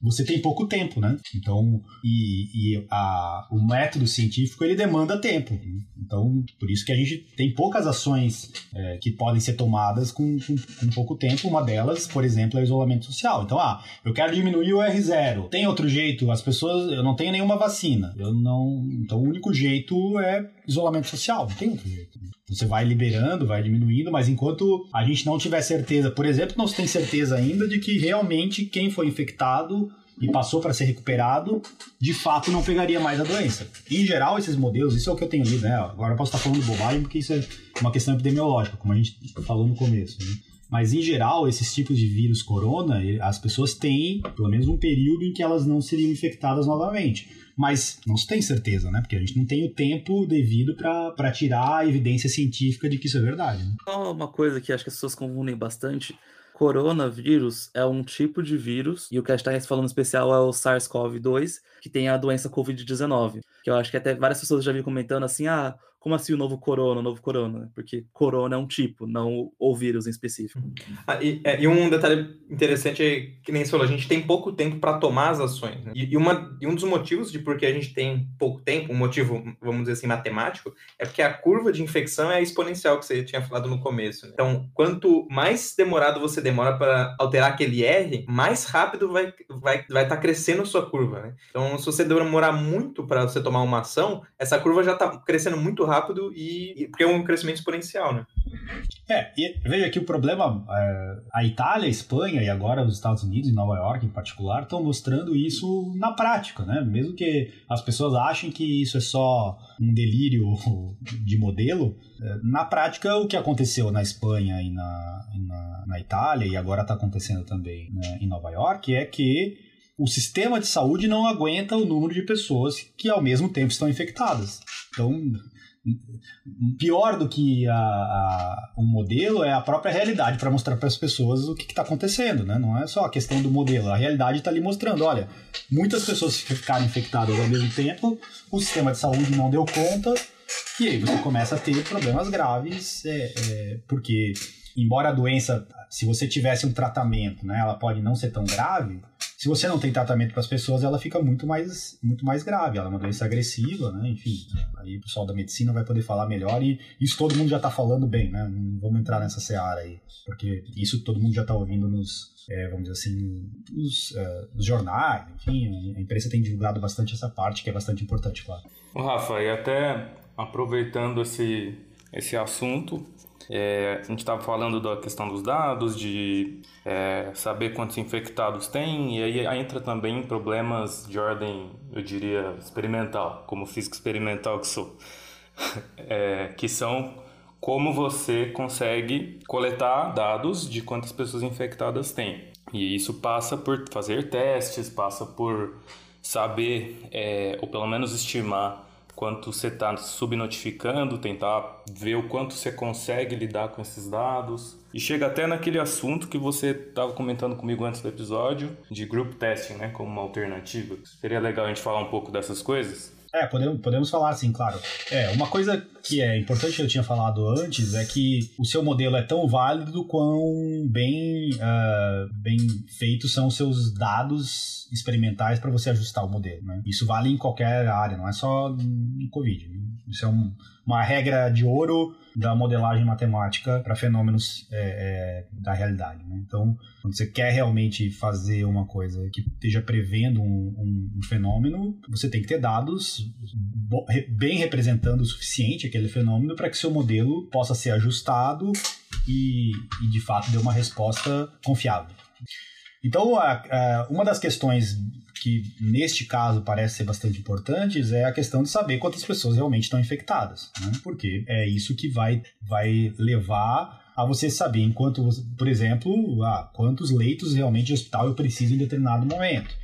você tem pouco tempo, né? Então, e, e a, o método científico ele demanda tempo. Então, por isso que a gente tem poucas ações é, que podem ser tomadas com, com, com, pouco tempo. Uma delas, por exemplo, é o isolamento social. Então, ah, eu quero diminuir o R0. Tem outro jeito? As pessoas, eu não tenho nenhuma vacina. Eu não. Então, o único jeito é isolamento social. Não tem outro jeito. Você vai liberando, vai diminuindo, mas enquanto a gente não tiver certeza, por exemplo, não se tem certeza ainda de que realmente quem foi infectado e passou para ser recuperado, de fato não pegaria mais a doença. Em geral, esses modelos, isso é o que eu tenho lido, né? Agora eu posso estar falando bobagem porque isso é uma questão epidemiológica, como a gente falou no começo. Né? Mas, em geral, esses tipos de vírus corona, as pessoas têm pelo menos um período em que elas não seriam infectadas novamente. Mas não se tem certeza, né? Porque a gente não tem o tempo devido para tirar a evidência científica de que isso é verdade. Né? Uma coisa que acho que as pessoas confundem bastante coronavírus é um tipo de vírus, e o que a gente está falando especial é o SARS-CoV-2, que tem a doença Covid-19. Que eu acho que até várias pessoas já vi comentando assim: ah, como assim o novo corona, o novo corona? Porque corona é um tipo, não o vírus em específico. Ah, e, é, e, um detalhe interessante é que nem você falou, a gente tem pouco tempo para tomar as ações. Né? E, e, uma, e um dos motivos de porque a gente tem pouco tempo, um motivo, vamos dizer assim, matemático, é porque a curva de infecção é exponencial que você tinha falado no começo. Né? Então, quanto mais demorado você demora para alterar aquele R, mais rápido vai estar vai, vai tá crescendo a sua curva. Né? Então, se você demorar muito para você tomar uma ação, essa curva já está crescendo muito rápido e, e porque é um crescimento exponencial, né? É, e veja que o problema, é, a Itália, a Espanha e agora os Estados Unidos e Nova York em particular estão mostrando isso na prática, né? Mesmo que as pessoas achem que isso é só um delírio de modelo, é, na prática o que aconteceu na Espanha e na, e na, na Itália e agora está acontecendo também né, em Nova York é que o sistema de saúde não aguenta o número de pessoas que ao mesmo tempo estão infectadas. Então, pior do que a, a, um modelo é a própria realidade para mostrar para as pessoas o que está acontecendo, né? Não é só a questão do modelo, a realidade está ali mostrando, olha, muitas pessoas ficaram infectadas ao mesmo tempo, o sistema de saúde não deu conta, e aí você começa a ter problemas graves, é, é, porque embora a doença, se você tivesse um tratamento, né, ela pode não ser tão grave, se você não tem tratamento para as pessoas, ela fica muito mais, muito mais grave. Ela é uma doença agressiva, né? Enfim, aí o pessoal da medicina vai poder falar melhor e isso todo mundo já está falando bem, né? Não vamos entrar nessa seara aí, porque isso todo mundo já está ouvindo nos, é, vamos dizer assim, nos, uh, nos, jornais, enfim, a imprensa tem divulgado bastante essa parte, que é bastante importante, claro. Rafa, e até aproveitando esse, esse assunto, é, a gente estava falando da questão dos dados, de é, saber quantos infectados tem, e aí entra também problemas de ordem, eu diria, experimental, como físico experimental que sou, é, que são como você consegue coletar dados de quantas pessoas infectadas tem. E isso passa por fazer testes, passa por saber, é, ou pelo menos estimar quanto você está subnotificando, tentar ver o quanto você consegue lidar com esses dados. E chega até naquele assunto que você estava comentando comigo antes do episódio, de group testing, né, como uma alternativa. Seria legal a gente falar um pouco dessas coisas? É, podemos, podemos falar assim, claro. É, uma coisa que é importante que eu tinha falado antes é que o seu modelo é tão válido quão bem, uh, bem feitos são os seus dados experimentais para você ajustar o modelo. Né? Isso vale em qualquer área, não é só no Covid. Isso é um, uma regra de ouro da modelagem matemática para fenômenos é, é, da realidade. Né? Então, quando você quer realmente fazer uma coisa que esteja prevendo um, um, um fenômeno, você tem que ter dados bem representando o suficiente aquele fenômeno para que seu modelo possa ser ajustado e, e de fato dê uma resposta confiável. Então, uma das questões que neste caso parece ser bastante importantes é a questão de saber quantas pessoas realmente estão infectadas, né? porque é isso que vai, vai levar a você saber enquanto, por exemplo, quantos leitos realmente de hospital eu preciso em determinado momento.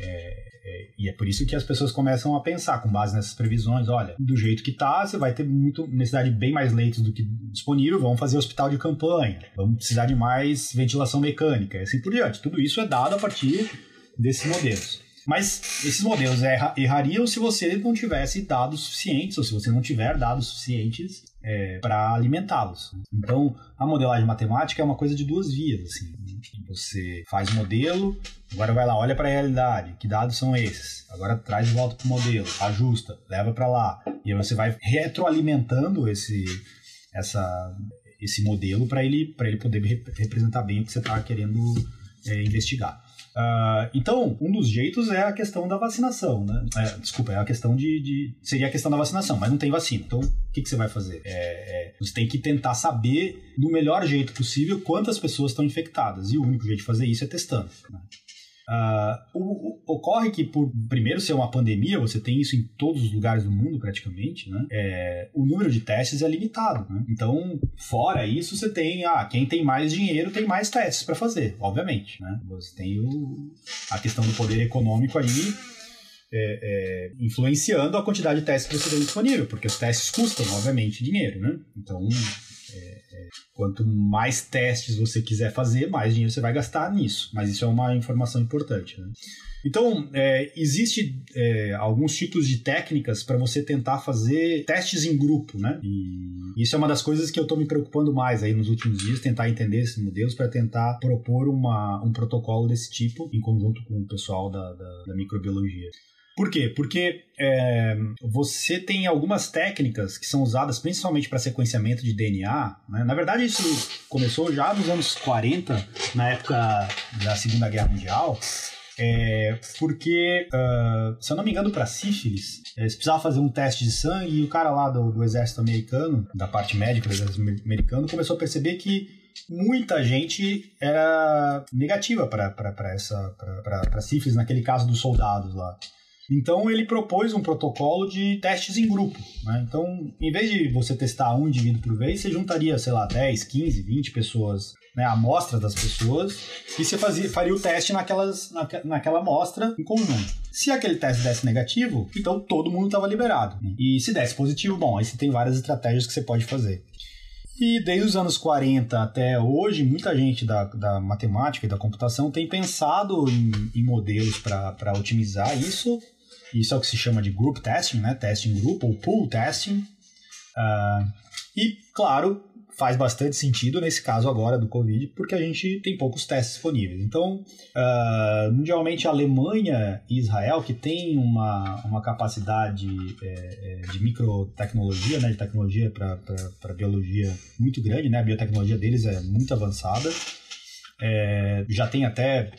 É, é, e é por isso que as pessoas começam a pensar, com base nessas previsões, olha, do jeito que tá, você vai ter muito necessidade de bem mais leitos do que disponível, vamos fazer hospital de campanha, vamos precisar de mais ventilação mecânica, e assim por diante. Tudo isso é dado a partir desses modelos. Mas esses modelos erra, errariam se você não tivesse dados suficientes, ou se você não tiver dados suficientes é, para alimentá-los. Então, a modelagem matemática é uma coisa de duas vias. Assim. Você faz modelo, agora vai lá, olha para a realidade, que dados são esses? Agora traz de volta para o modelo, ajusta, leva para lá. E aí você vai retroalimentando esse, essa, esse modelo para ele, ele poder representar bem o que você está querendo é, investigar. Uh, então, um dos jeitos é a questão da vacinação, né? É, desculpa, é a questão de, de, Seria a questão da vacinação, mas não tem vacina. Então, o que, que você vai fazer? É, é, você tem que tentar saber, do melhor jeito possível, quantas pessoas estão infectadas. E o único jeito de fazer isso é testando. Né? Uh, ocorre que, por primeiro ser uma pandemia, você tem isso em todos os lugares do mundo praticamente, né? É, o número de testes é limitado. Né? Então, fora isso, você tem, ah, quem tem mais dinheiro tem mais testes para fazer, obviamente. Né? Você tem o, a questão do poder econômico aí é, é, influenciando a quantidade de testes que você tem disponível, porque os testes custam, obviamente, dinheiro, né? Então, é, é, quanto mais testes você quiser fazer, mais dinheiro você vai gastar nisso. Mas isso é uma informação importante. Né? Então, é, existe é, alguns tipos de técnicas para você tentar fazer testes em grupo, né? E isso é uma das coisas que eu estou me preocupando mais aí nos últimos dias, tentar entender esses modelos para tentar propor uma, um protocolo desse tipo em conjunto com o pessoal da, da, da microbiologia. Por quê? Porque é, você tem algumas técnicas que são usadas principalmente para sequenciamento de DNA. Né? Na verdade, isso começou já nos anos 40, na época da Segunda Guerra Mundial. É, porque, uh, se eu não me engano, para sífilis, eles precisavam fazer um teste de sangue e o cara lá do, do exército americano, da parte médica do exército americano, começou a perceber que muita gente era negativa para sífilis, naquele caso dos soldados lá. Então ele propôs um protocolo de testes em grupo. Né? Então, em vez de você testar um indivíduo por vez, você juntaria, sei lá, 10, 15, 20 pessoas, né, amostra das pessoas, e você fazia, faria o teste naquelas, naque, naquela amostra em conjunto. Se aquele teste desse negativo, então todo mundo estava liberado. Né? E se desse positivo, bom, aí você tem várias estratégias que você pode fazer. E desde os anos 40 até hoje, muita gente da, da matemática e da computação tem pensado em, em modelos para otimizar isso isso é o que se chama de group testing, né? Teste em grupo ou pool testing. Uh, e, claro, faz bastante sentido nesse caso agora do Covid, porque a gente tem poucos testes disponíveis. Então, uh, mundialmente, a Alemanha e Israel, que tem uma, uma capacidade é, de microtecnologia, né, de tecnologia para biologia muito grande, né, a biotecnologia deles é muito avançada, é, já tem até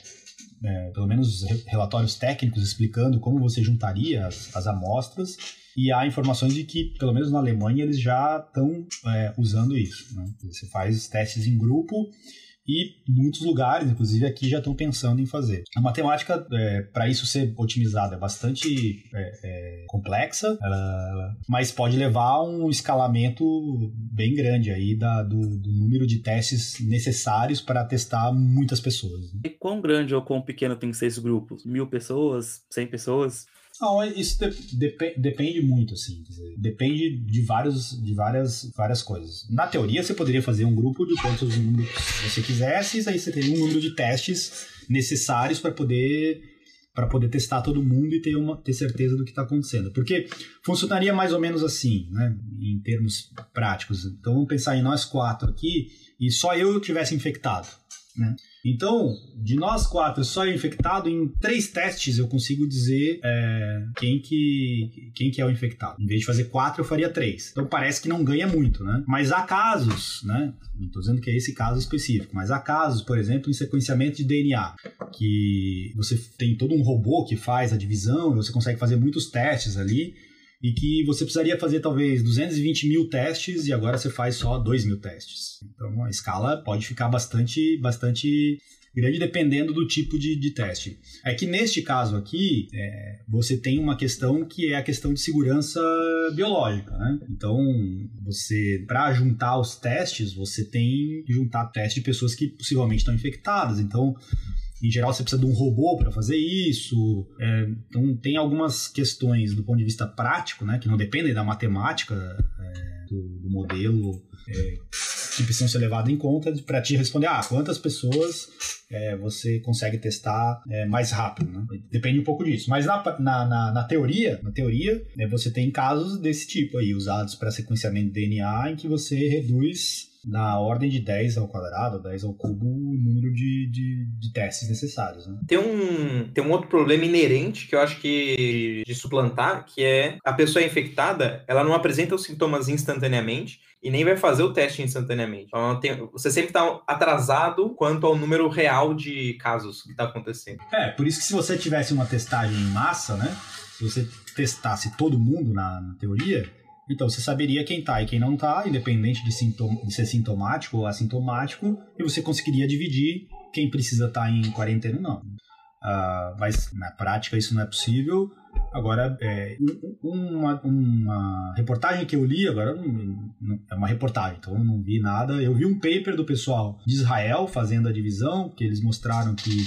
é, pelo menos relatórios técnicos explicando como você juntaria as, as amostras e há informações de que, pelo menos na Alemanha, eles já estão é, usando isso. Né? Você faz testes em grupo e muitos lugares, inclusive aqui, já estão pensando em fazer. A matemática, é, para isso ser otimizada, é bastante é, é, complexa, ela, mas pode levar a um escalamento bem grande aí da, do, do número de testes necessários para testar muitas pessoas. Né? E quão grande ou quão pequeno tem que ser esses grupos? Mil pessoas? Cem pessoas? Não, isso de, dep depende muito, assim. Dizer, depende de, vários, de várias, várias coisas. Na teoria, você poderia fazer um grupo de quantos números você quisesse, aí você teria um número de testes necessários para poder para poder testar todo mundo e ter, uma, ter certeza do que está acontecendo. Porque funcionaria mais ou menos assim, né, em termos práticos. Então vamos pensar em nós quatro aqui e só eu tivesse infectado. Né? Então, de nós quatro, só infectado, em três testes eu consigo dizer é, quem, que, quem que é o infectado. Em vez de fazer quatro, eu faria três. Então parece que não ganha muito, né? Mas há casos, né? Não estou dizendo que é esse caso específico, mas há casos, por exemplo, em sequenciamento de DNA, que você tem todo um robô que faz a divisão, você consegue fazer muitos testes ali, e que você precisaria fazer talvez 220 mil testes e agora você faz só 2 mil testes. Então a escala pode ficar bastante, bastante grande dependendo do tipo de, de teste. É que neste caso aqui, é, você tem uma questão que é a questão de segurança biológica, né? Então, você, para juntar os testes, você tem que juntar testes de pessoas que possivelmente estão infectadas. Então, em geral, você precisa de um robô para fazer isso. É, então, tem algumas questões do ponto de vista prático, né, que não dependem da matemática é, do, do, modelo, é, que precisam ser levadas em conta para te responder: ah, quantas pessoas é, você consegue testar é, mais rápido? Né? Depende um pouco disso. Mas na, na, na, na teoria, na teoria, né, você tem casos desse tipo aí, usados para sequenciamento de DNA, em que você reduz na ordem de 10 ao quadrado, 10 ao cubo, o número de, de, de, testes necessários. Né? Tem, um, tem um outro problema inerente que eu acho que de suplantar, que é a pessoa infectada, ela não apresenta os sintomas instantaneamente e nem vai fazer o teste instantaneamente. Então, tem, você sempre está atrasado quanto ao número real de casos que está acontecendo. É, por isso que se você tivesse uma testagem em massa, né? Se você testasse todo mundo na, na teoria, então você saberia quem tá e quem não tá, independente de, sintoma, de ser sintomático ou assintomático, e você conseguiria dividir quem precisa estar tá em quarentena ou não. Uh, mas na prática isso não é possível. Agora, é, uma, uma, reportagem que eu li, agora não, não, é uma reportagem, então eu não vi nada. Eu vi um paper do pessoal de Israel fazendo a divisão, que eles mostraram que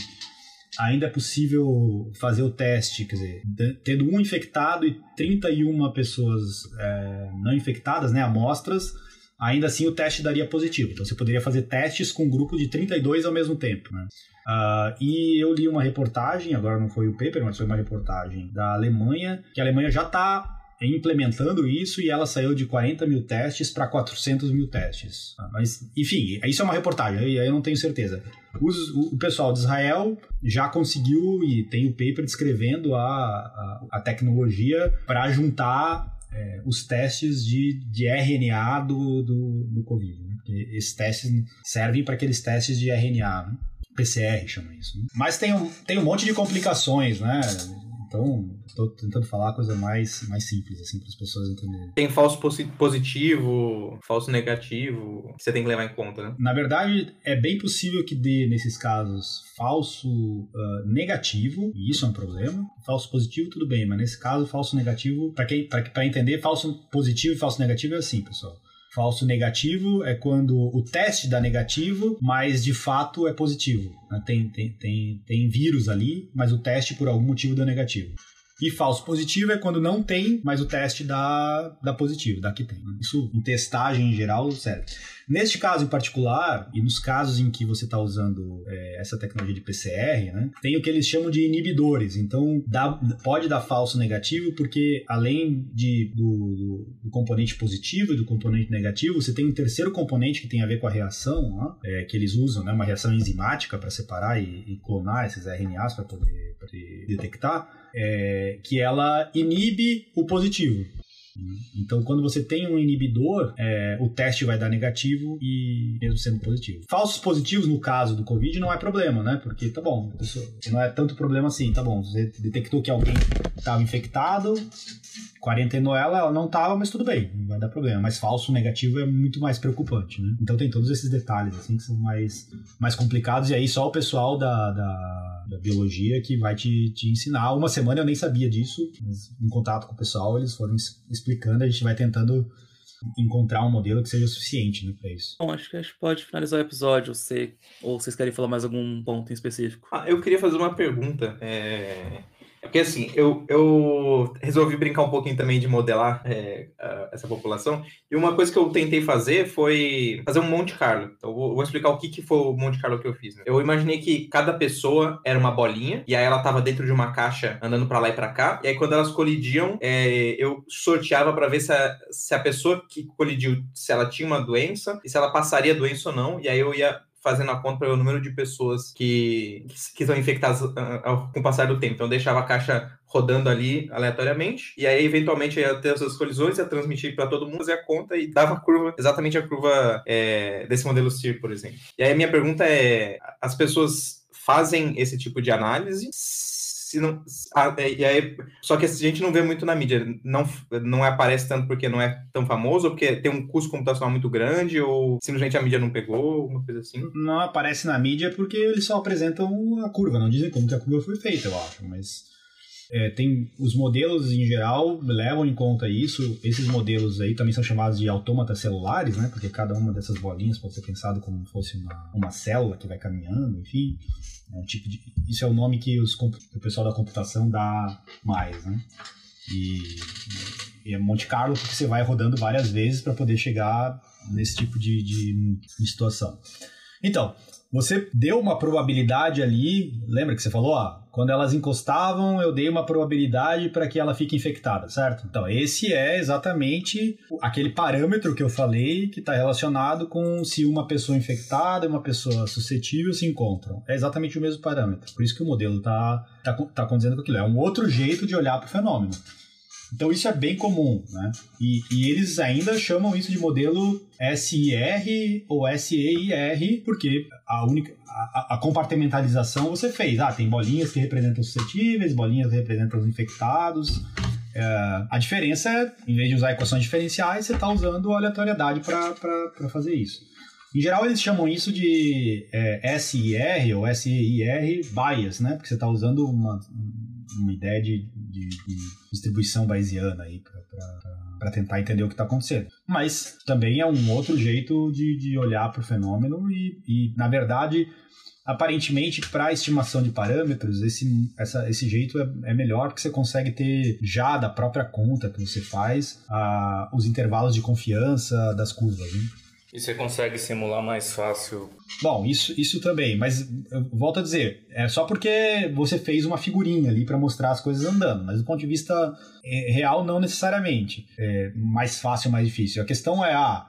ainda é possível fazer o teste, quer dizer, tendo um infectado e 31 pessoas é, não infectadas, né, amostras, ainda assim o teste daria positivo. Então você poderia fazer testes com um grupo de 32 ao mesmo tempo. Né? Uh, e eu li uma reportagem, agora não foi o paper, mas foi uma reportagem da Alemanha, que a Alemanha já está implementando isso e ela saiu de 40 mil testes para 400 mil testes. Mas, enfim, isso é uma reportagem, aí eu não tenho certeza. Os, o, pessoal de Israel já conseguiu e tem o paper descrevendo a, a, a tecnologia para juntar é, os testes de, de RNA do, do, do Covid. Né? esses testes servem para aqueles testes de RNA, né? PCR chama isso. Né? Mas tem um, tem um monte de complicações, né? Então, estou tentando falar a coisa mais, mais simples, assim, para as pessoas entenderem. Tem falso positivo, falso negativo, que você tem que levar em conta, né? Na verdade, é bem possível que dê, nesses casos, falso uh, negativo, e isso é um problema. Falso positivo, tudo bem, mas nesse caso, falso negativo, para quem para entender, falso positivo e falso negativo é assim, pessoal. Falso negativo é quando o teste dá negativo, mas de fato é positivo. Né? Tem, tem, tem, tem vírus ali, mas o teste por algum motivo deu negativo. E falso positivo é quando não tem, mas o teste dá, dá positivo, dá que tem. Né? Isso em testagem em geral serve. Neste caso em particular, e nos casos em que você está usando é, essa tecnologia de PCR, né, tem o que eles chamam de inibidores. Então, dá, pode dar falso negativo, porque além de, do, do, do, componente positivo e do componente negativo, você tem um terceiro componente que tem a ver com a reação, é, que eles usam, né, uma reação enzimática para separar e, e, clonar esses RNAs para poder, poder, detectar, é, que ela inibe o positivo. Então, quando você tem um inibidor, é, o teste vai dar negativo e mesmo sendo positivo. Falsos positivos, no caso do Covid, não é problema, né? Porque, tá bom, não é tanto problema assim, tá bom. Você detectou que alguém estava infectado, quarentenou ela, ela não estava, mas tudo bem, não vai dar problema. Mas falso negativo é muito mais preocupante, né? Então tem todos esses detalhes, assim, que são mais, mais complicados. E aí só o pessoal da, da, da biologia que vai te, te ensinar. Uma semana eu nem sabia disso, mas em contato com o pessoal eles foram explicando, a gente vai tentando encontrar um modelo que seja suficiente né, para isso. Bom, acho que a gente pode finalizar o episódio, você, ou vocês querem falar mais algum ponto em específico? Ah, eu queria fazer uma pergunta. É... Porque assim, eu, eu resolvi brincar um pouquinho também de modelar é, essa população. E uma coisa que eu tentei fazer foi fazer um Monte Carlo. Então, eu vou, vou explicar o que, que foi o Monte Carlo que eu fiz. Né? Eu imaginei que cada pessoa era uma bolinha, e aí ela estava dentro de uma caixa andando para lá e para cá. E aí, quando elas colidiam, é, eu sorteava para ver se a, se a pessoa que colidiu, se ela tinha uma doença e se ela passaria a doença ou não. E aí eu ia fazendo a conta para o número de pessoas que, que, são infectadas uh, uh, com o passar do tempo. Então, deixava a caixa rodando ali aleatoriamente, e aí, eventualmente, ia ter essas colisões, ia transmitir para todo mundo, fazer a conta e dava a curva, exatamente a curva é, desse modelo CIR, por exemplo. E aí, a minha pergunta é: as pessoas fazem esse tipo de análise? Se não. É, e aí, só que a gente não vê muito na mídia. Não, não aparece tanto porque não é tão famoso, ou porque tem um custo computacional muito grande, ou simplesmente a mídia não pegou, alguma coisa assim. Não aparece na mídia porque eles só apresentam a curva, não dizem como que a curva foi feita, eu acho. Mas é, tem os modelos em geral levam em conta isso. Esses modelos aí também são chamados de autômatas celulares, né? Porque cada uma dessas bolinhas pode ser pensado como fosse uma, uma célula que vai caminhando, enfim. É um tipo de, isso é o nome que, os, o pessoal da computação dá mais, né? E, e é Monte Carlo porque você vai rodando várias vezes para poder chegar nesse tipo de, de, de situação. Então, você deu uma probabilidade ali, lembra que você falou, ah, quando elas encostavam, eu dei uma probabilidade para que ela fique infectada, certo? Então, esse é exatamente aquele parâmetro que eu falei que está relacionado com se uma pessoa infectada e uma pessoa suscetível se encontram. É exatamente o mesmo parâmetro. Por isso que o modelo está tá, tá condizendo com aquilo. É um outro jeito de olhar para o fenômeno. Então isso é bem comum, né? E, e, eles ainda chamam isso de modelo SIR ou SEIR, porque a única a, a, compartimentalização você fez. Ah, tem bolinhas que representam os suscetíveis, bolinhas que representam os infectados. É, a diferença é, em vez de usar equações diferenciais, você está usando aleatoriedade para fazer isso. Em geral, eles chamam isso de é, SIR ou SEIR bias, né? Porque você está usando uma, uma ideia de, de, de distribuição bayesiana aí para tentar entender o que está acontecendo. Mas também é um outro jeito de, de olhar para o fenômeno e, e, na verdade, aparentemente, para estimação de parâmetros, esse, essa, esse jeito é, é, melhor porque você consegue ter já da própria conta que você faz a, os intervalos de confiança das curvas. Né? E você consegue simular mais fácil? Bom, isso, isso também, mas volto a dizer, é só porque você fez uma figurinha ali para mostrar as coisas andando, mas do ponto de vista é, real, não necessariamente. É mais fácil ou mais difícil. A questão é, ah,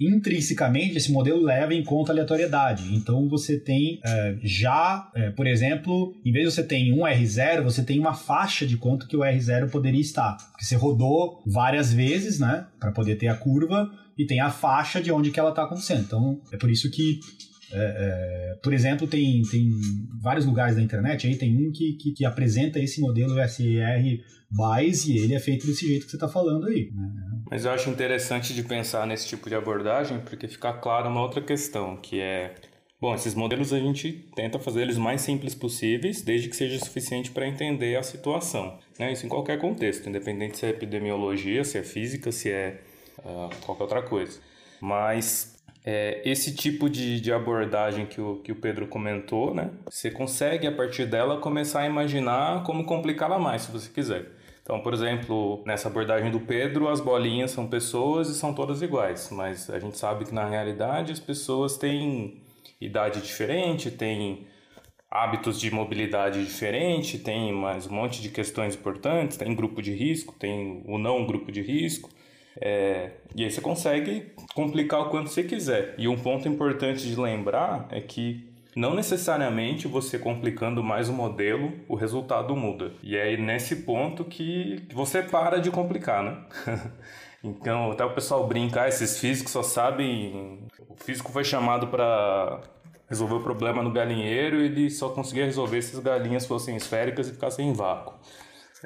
intrinsecamente esse modelo leva em conta aleatoriedade. Então você tem é, já, é, por exemplo, em vez de você ter um R0, você tem uma faixa de quanto que o R0 poderia estar. Porque você rodou várias vezes, né, para poder ter a curva e tem a faixa de onde que ela está acontecendo. Então, é por isso que, é, é, por exemplo, tem, tem vários lugares da internet, aí tem um que, que, que apresenta esse modelo SER BIAS e ele é feito desse jeito que você está falando aí. Né? Mas eu acho interessante de pensar nesse tipo de abordagem, porque fica clara uma outra questão, que é Bom, esses modelos a gente tenta fazer eles mais simples possíveis, desde que seja suficiente para entender a situação. Né? Isso em qualquer contexto, independente se é epidemiologia, se é física, se é qualquer outra coisa. Mas é, esse tipo de, de abordagem que o, que o Pedro comentou, né? Você consegue, a partir dela, começar a imaginar como complicá-la mais, se você quiser. Então, por exemplo, nessa abordagem do Pedro, as bolinhas são pessoas e são todas iguais, mas a gente sabe que na realidade as pessoas têm idade diferente, têm hábitos de mobilidade diferente, tem mais um monte de questões importantes, tem grupo de risco, tem o não grupo de risco. É, e aí você consegue complicar o quanto você quiser. E um ponto importante de lembrar é que não necessariamente você complicando mais o modelo, o resultado muda. E é nesse ponto que você para de complicar, né? então, até o pessoal brinca, ah, esses físicos só sabem. O físico foi chamado para resolver o problema no galinheiro e ele só conseguia resolver se as galinhas fossem esféricas e ficassem em vácuo.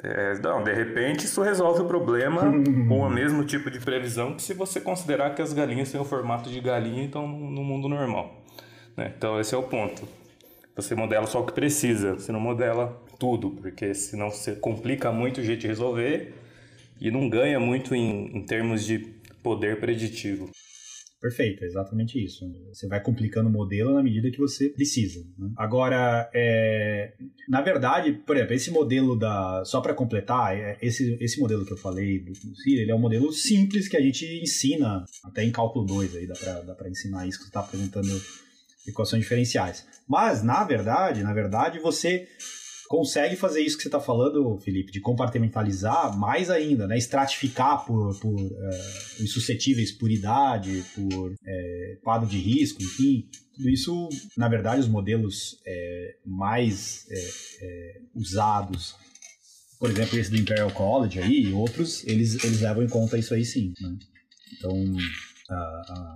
É, não, de repente isso resolve o problema com o mesmo tipo de previsão que se você considerar que as galinhas têm o formato de galinha e estão no mundo normal. Né? Então esse é o ponto. Você modela só o que precisa, você não modela tudo, porque senão você complica muito o jeito de resolver e não ganha muito em, em termos de poder preditivo. Perfeito, é exatamente isso. Você vai complicando o modelo na medida que você precisa. Né? Agora, é, na verdade, por exemplo, esse modelo da. Só para completar, é, esse, esse modelo que eu falei do CIR, ele é um modelo simples que a gente ensina, até em cálculo 2 aí, dá para ensinar isso que você está apresentando equações diferenciais. Mas, na verdade, na verdade, você consegue fazer isso que você está falando, Felipe, de compartimentalizar mais ainda, né? Estratificar por, por uh, os suscetíveis por idade, por é, quadro de risco, enfim. Tudo isso, na verdade, os modelos é, mais é, usados, por exemplo, esse do Imperial College aí e outros, eles, eles levam em conta isso aí sim, né? Então,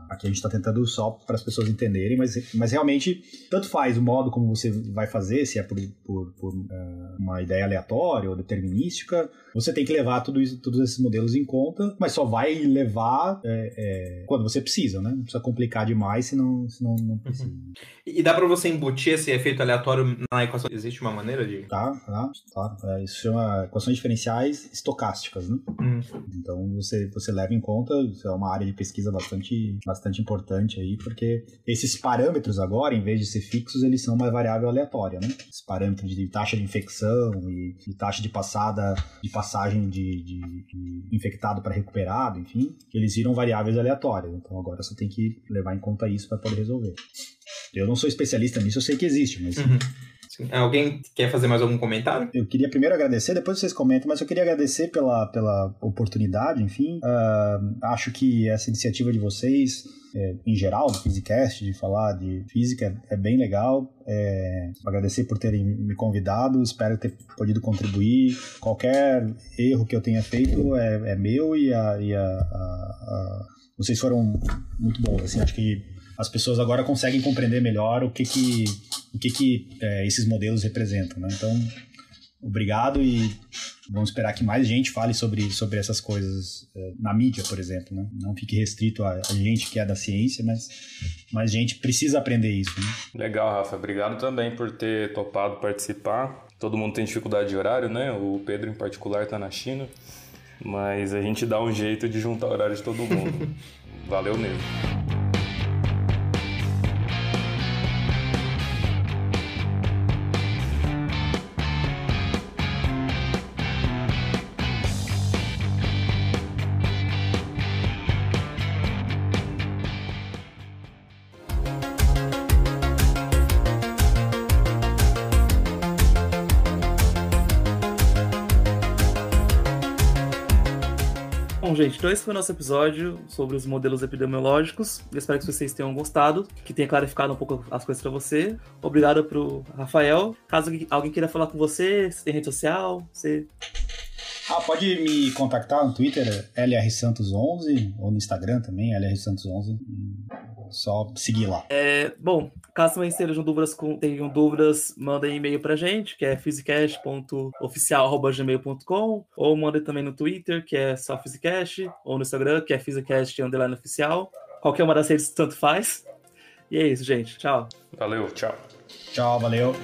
aqui a gente está tentando só para as pessoas entenderem, mas, mas realmente tanto faz o modo como você vai fazer, se é por, por, por uh, uma ideia aleatória ou determinística, você tem que levar tudo isso, todos esses modelos em conta, mas só vai levar é, é, quando você precisa, né? Não precisa complicar demais, senão, senão não precisa. Uhum. E dá para você embutir esse efeito aleatório na equação? Existe uma maneira de. Tá, tá, claro. É, isso chama equações diferenciais estocásticas, né? Uhum. Então você, você leva em conta, isso é uma área de pesquisa bastante bastante, bastante importante aí, porque esses parâmetros agora, em vez de ser fixos, eles são uma variável aleatória, né? Esse parâmetro de taxa de infecção e de taxa de passada, de passagem de, de, de infectado para recuperado, enfim, eles viram variáveis aleatórias. Então agora você tem que levar em conta isso para poder resolver. Eu não sou especialista nisso, eu sei que existe, mas uhum. Sim. Alguém quer fazer mais algum comentário? Eu queria primeiro agradecer, depois vocês comentam, mas eu queria agradecer pela, pela oportunidade, enfim. Uh, acho que essa iniciativa de vocês, é, em geral, do Physicast, de falar de física, é, bem legal. É, agradecer por terem me convidado, espero ter podido contribuir. Qualquer erro que eu tenha feito é, é meu e, a, e a, a, a, vocês foram muito bons. Assim, acho que as pessoas agora conseguem compreender melhor o que que, o que, que é, esses modelos representam. Né? Então, obrigado e vamos esperar que mais gente fale sobre, sobre essas coisas uh, na mídia, por exemplo, né? Não fique restrito a, a, gente que é da ciência, mas mais gente precisa aprender isso. Né? Legal, Rafa. Obrigado também por ter topado participar. Todo mundo tem dificuldade de horário, né? O Pedro, em particular, está na China. Mas a gente dá um jeito de juntar o horário de todo mundo. Valeu mesmo. Então esse foi o nosso episódio sobre os modelos epidemiológicos. Eu espero que vocês tenham gostado, que tenha clarificado um pouco as coisas para você. Obrigado pro Rafael. Caso alguém queira falar com você, se tem rede social, você ah, pode me contactar no Twitter, LRSantos11, ou no Instagram também, LRSantos11. Só seguir lá. É, bom, caso também estejam dúvidas, com, tenham dúvidas, mandem e-mail pra gente, que é physicast.oficial.gmail.com, ou mandem também no Twitter, que é só Physicast, ou no Instagram, que é physicast underline oficial. Qualquer uma das redes tanto faz. E é isso, gente. Tchau. Valeu, tchau. Tchau, valeu.